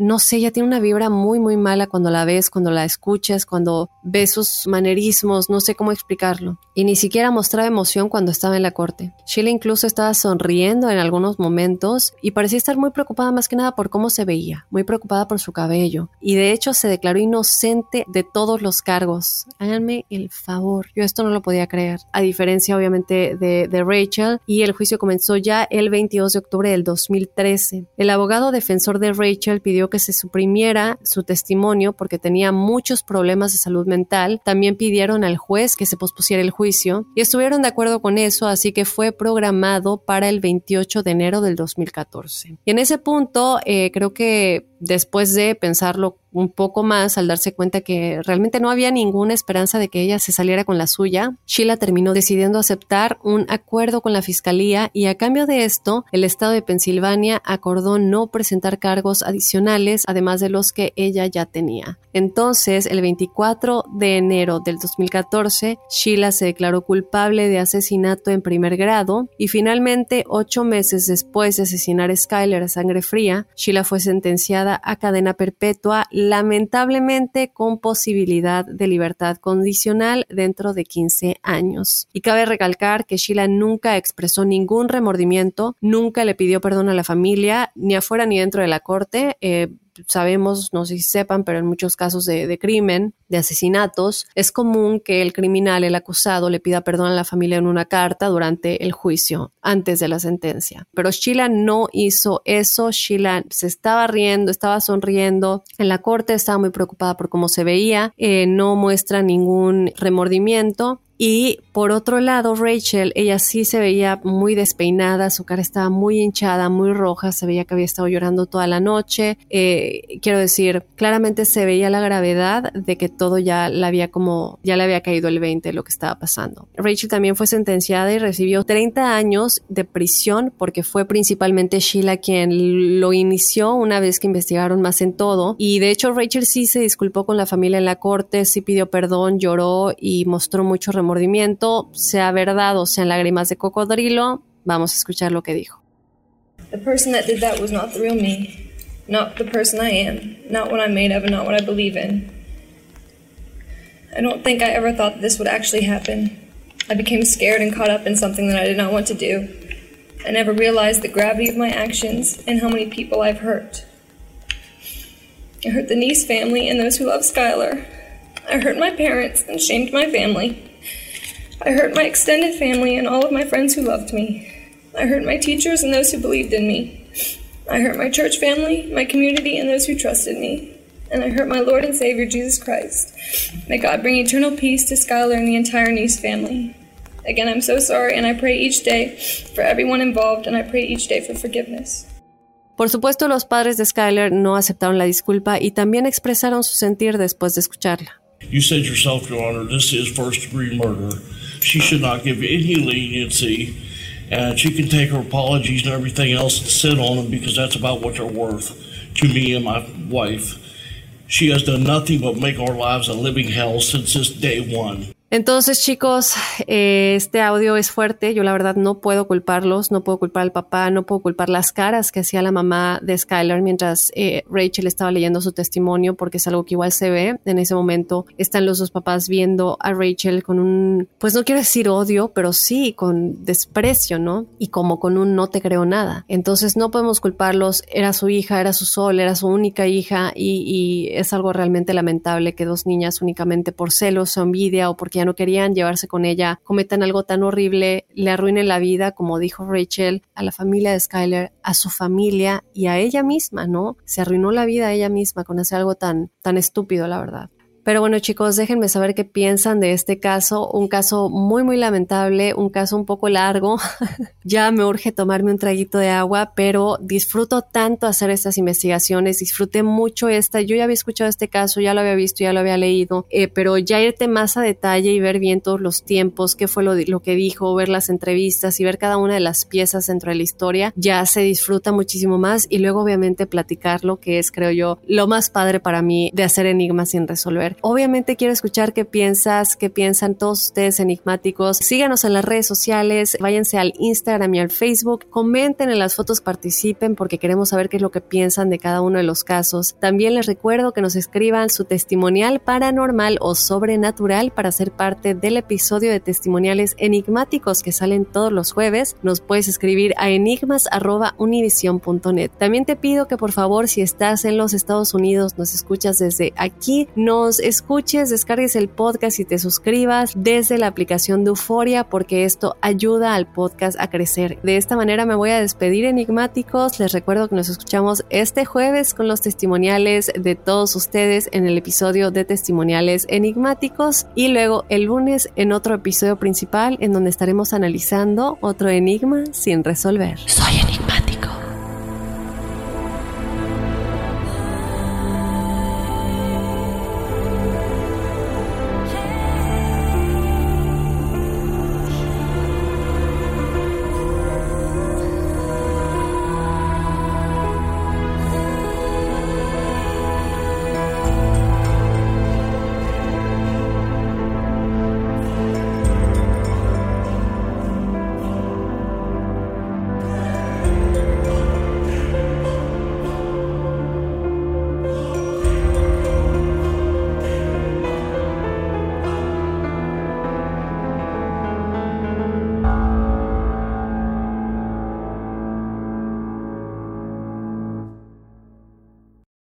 no sé, ella tiene una vibra muy, muy mala cuando la ves, cuando la escuchas, cuando ves sus manerismos, no sé cómo explicarlo. Y ni siquiera mostraba emoción cuando estaba en la corte. Sheila incluso estaba sonriendo en algunos momentos y parecía estar muy preocupada más que nada por cómo se veía, muy preocupada por su cabello. Y de hecho se declaró inocente de todos los cargos. Háganme el favor, yo esto no lo podía creer. A diferencia obviamente de, Rachel y el juicio comenzó ya el 22 de octubre del 2013. El abogado defensor de Rachel pidió que se suprimiera su testimonio porque tenía muchos problemas de salud mental. También pidieron al juez que se pospusiera el juicio y estuvieron de acuerdo con eso, así que fue programado para el 28 de enero del 2014. Y en ese punto, eh, creo que después de pensarlo un poco más al darse cuenta que realmente no había ninguna esperanza de que ella se saliera con la suya, Sheila terminó decidiendo aceptar un acuerdo con la fiscalía y a cambio de esto, el estado de Pensilvania acordó no presentar cargos adicionales además de los que ella ya tenía. Entonces, el 24 de enero del 2014, Sheila se declaró culpable de asesinato en primer grado y finalmente, ocho meses después de asesinar a Skyler a sangre fría, Sheila fue sentenciada a cadena perpetua, lamentablemente con posibilidad de libertad condicional dentro de 15 años. Y cabe recalcar que Sheila nunca expresó ningún remordimiento, nunca le pidió perdón a la familia, ni afuera ni dentro de la corte. Eh, sabemos, no sé si sepan, pero en muchos casos de, crimen, de asesinatos, es común que el criminal, el acusado, le pida perdón a la familia en una carta durante el juicio, antes de la sentencia. Pero Sheila no hizo eso, Sheila se estaba riendo, estaba sonriendo, en la corte estaba muy preocupada por cómo se veía, eh, no muestra ningún remordimiento y por otro lado, Rachel, ella sí se veía muy despeinada, su cara estaba muy hinchada, muy roja, se veía que había estado llorando toda la noche. Eh, quiero decir, claramente se veía la gravedad de que todo ya le había como, ya le había caído el 20 lo que estaba pasando. Rachel también fue sentenciada y recibió 30 años de prisión porque fue principalmente Sheila quien lo inició una vez que investigaron más en todo. Y de hecho, Rachel sí se disculpó con la familia en la corte, sí pidió perdón, lloró y mostró mucho remordimiento remordimiento, sea verdad o sean lágrimas de cocodrilo, vamos a escuchar lo que dijo. The person that did that was not the real me, not the person I am, not what I'm made of, and not what I believe in. I don't think I ever thought this would actually happen. I became scared and caught up in something that I did not want to do. I never realized the gravity of my actions and how many people I've hurt. I hurt the niece family and those who love Skylar. I hurt my parents and shamed my family. I hurt my extended family and all of my friends who loved me. I hurt my teachers and those who believed in me. I hurt my church family, my community, and those who trusted me. And I hurt my Lord and Savior Jesus Christ. May God bring eternal peace to Skylar and the entire Niece family. Again, I'm so sorry, and I pray each day for everyone involved, and I pray each day for forgiveness. Por supuesto, los padres de Skylar no aceptaron la disculpa y también expresaron su sentir después de escucharla. You said yourself, Your Honor, this is first degree murder. She should not give any leniency. And she can take her apologies and everything else and sit on them because that's about what they're worth to me and my wife. She has done nothing but make our lives a living hell since this day one. Entonces, chicos, eh, este audio es fuerte. Yo la verdad no puedo culparlos, no puedo culpar al papá, no puedo culpar las caras que hacía la mamá de Skylar mientras eh, Rachel estaba leyendo su testimonio, porque es algo que igual se ve. En ese momento están los dos papás viendo a Rachel con un, pues no quiero decir odio, pero sí con desprecio, ¿no? Y como con un no te creo nada. Entonces no podemos culparlos. Era su hija, era su sol, era su única hija y, y es algo realmente lamentable que dos niñas únicamente por celos o envidia o porque no querían llevarse con ella, cometan algo tan horrible, le arruinen la vida, como dijo Rachel, a la familia de Skyler, a su familia y a ella misma, ¿no? Se arruinó la vida a ella misma con hacer algo tan, tan estúpido, la verdad. Pero bueno chicos, déjenme saber qué piensan de este caso, un caso muy muy lamentable, un caso un poco largo. ya me urge tomarme un traguito de agua, pero disfruto tanto hacer estas investigaciones, disfruté mucho esta, yo ya había escuchado este caso, ya lo había visto, ya lo había leído, eh, pero ya irte más a detalle y ver bien todos los tiempos, qué fue lo, lo que dijo, ver las entrevistas y ver cada una de las piezas dentro de la historia, ya se disfruta muchísimo más y luego obviamente platicarlo, que es creo yo lo más padre para mí de hacer enigmas sin resolver. Obviamente quiero escuchar qué piensas, qué piensan todos ustedes enigmáticos. Síganos en las redes sociales, váyanse al Instagram y al Facebook, comenten en las fotos, participen porque queremos saber qué es lo que piensan de cada uno de los casos. También les recuerdo que nos escriban su testimonial paranormal o sobrenatural para ser parte del episodio de testimoniales enigmáticos que salen todos los jueves. Nos puedes escribir a enigmas.univision.net. También te pido que por favor, si estás en los Estados Unidos, nos escuchas desde aquí, nos escuches, descargues el podcast y te suscribas desde la aplicación de Euforia porque esto ayuda al podcast a crecer. De esta manera me voy a despedir enigmáticos. Les recuerdo que nos escuchamos este jueves con los testimoniales de todos ustedes en el episodio de testimoniales enigmáticos y luego el lunes en otro episodio principal en donde estaremos analizando otro enigma sin resolver. Soy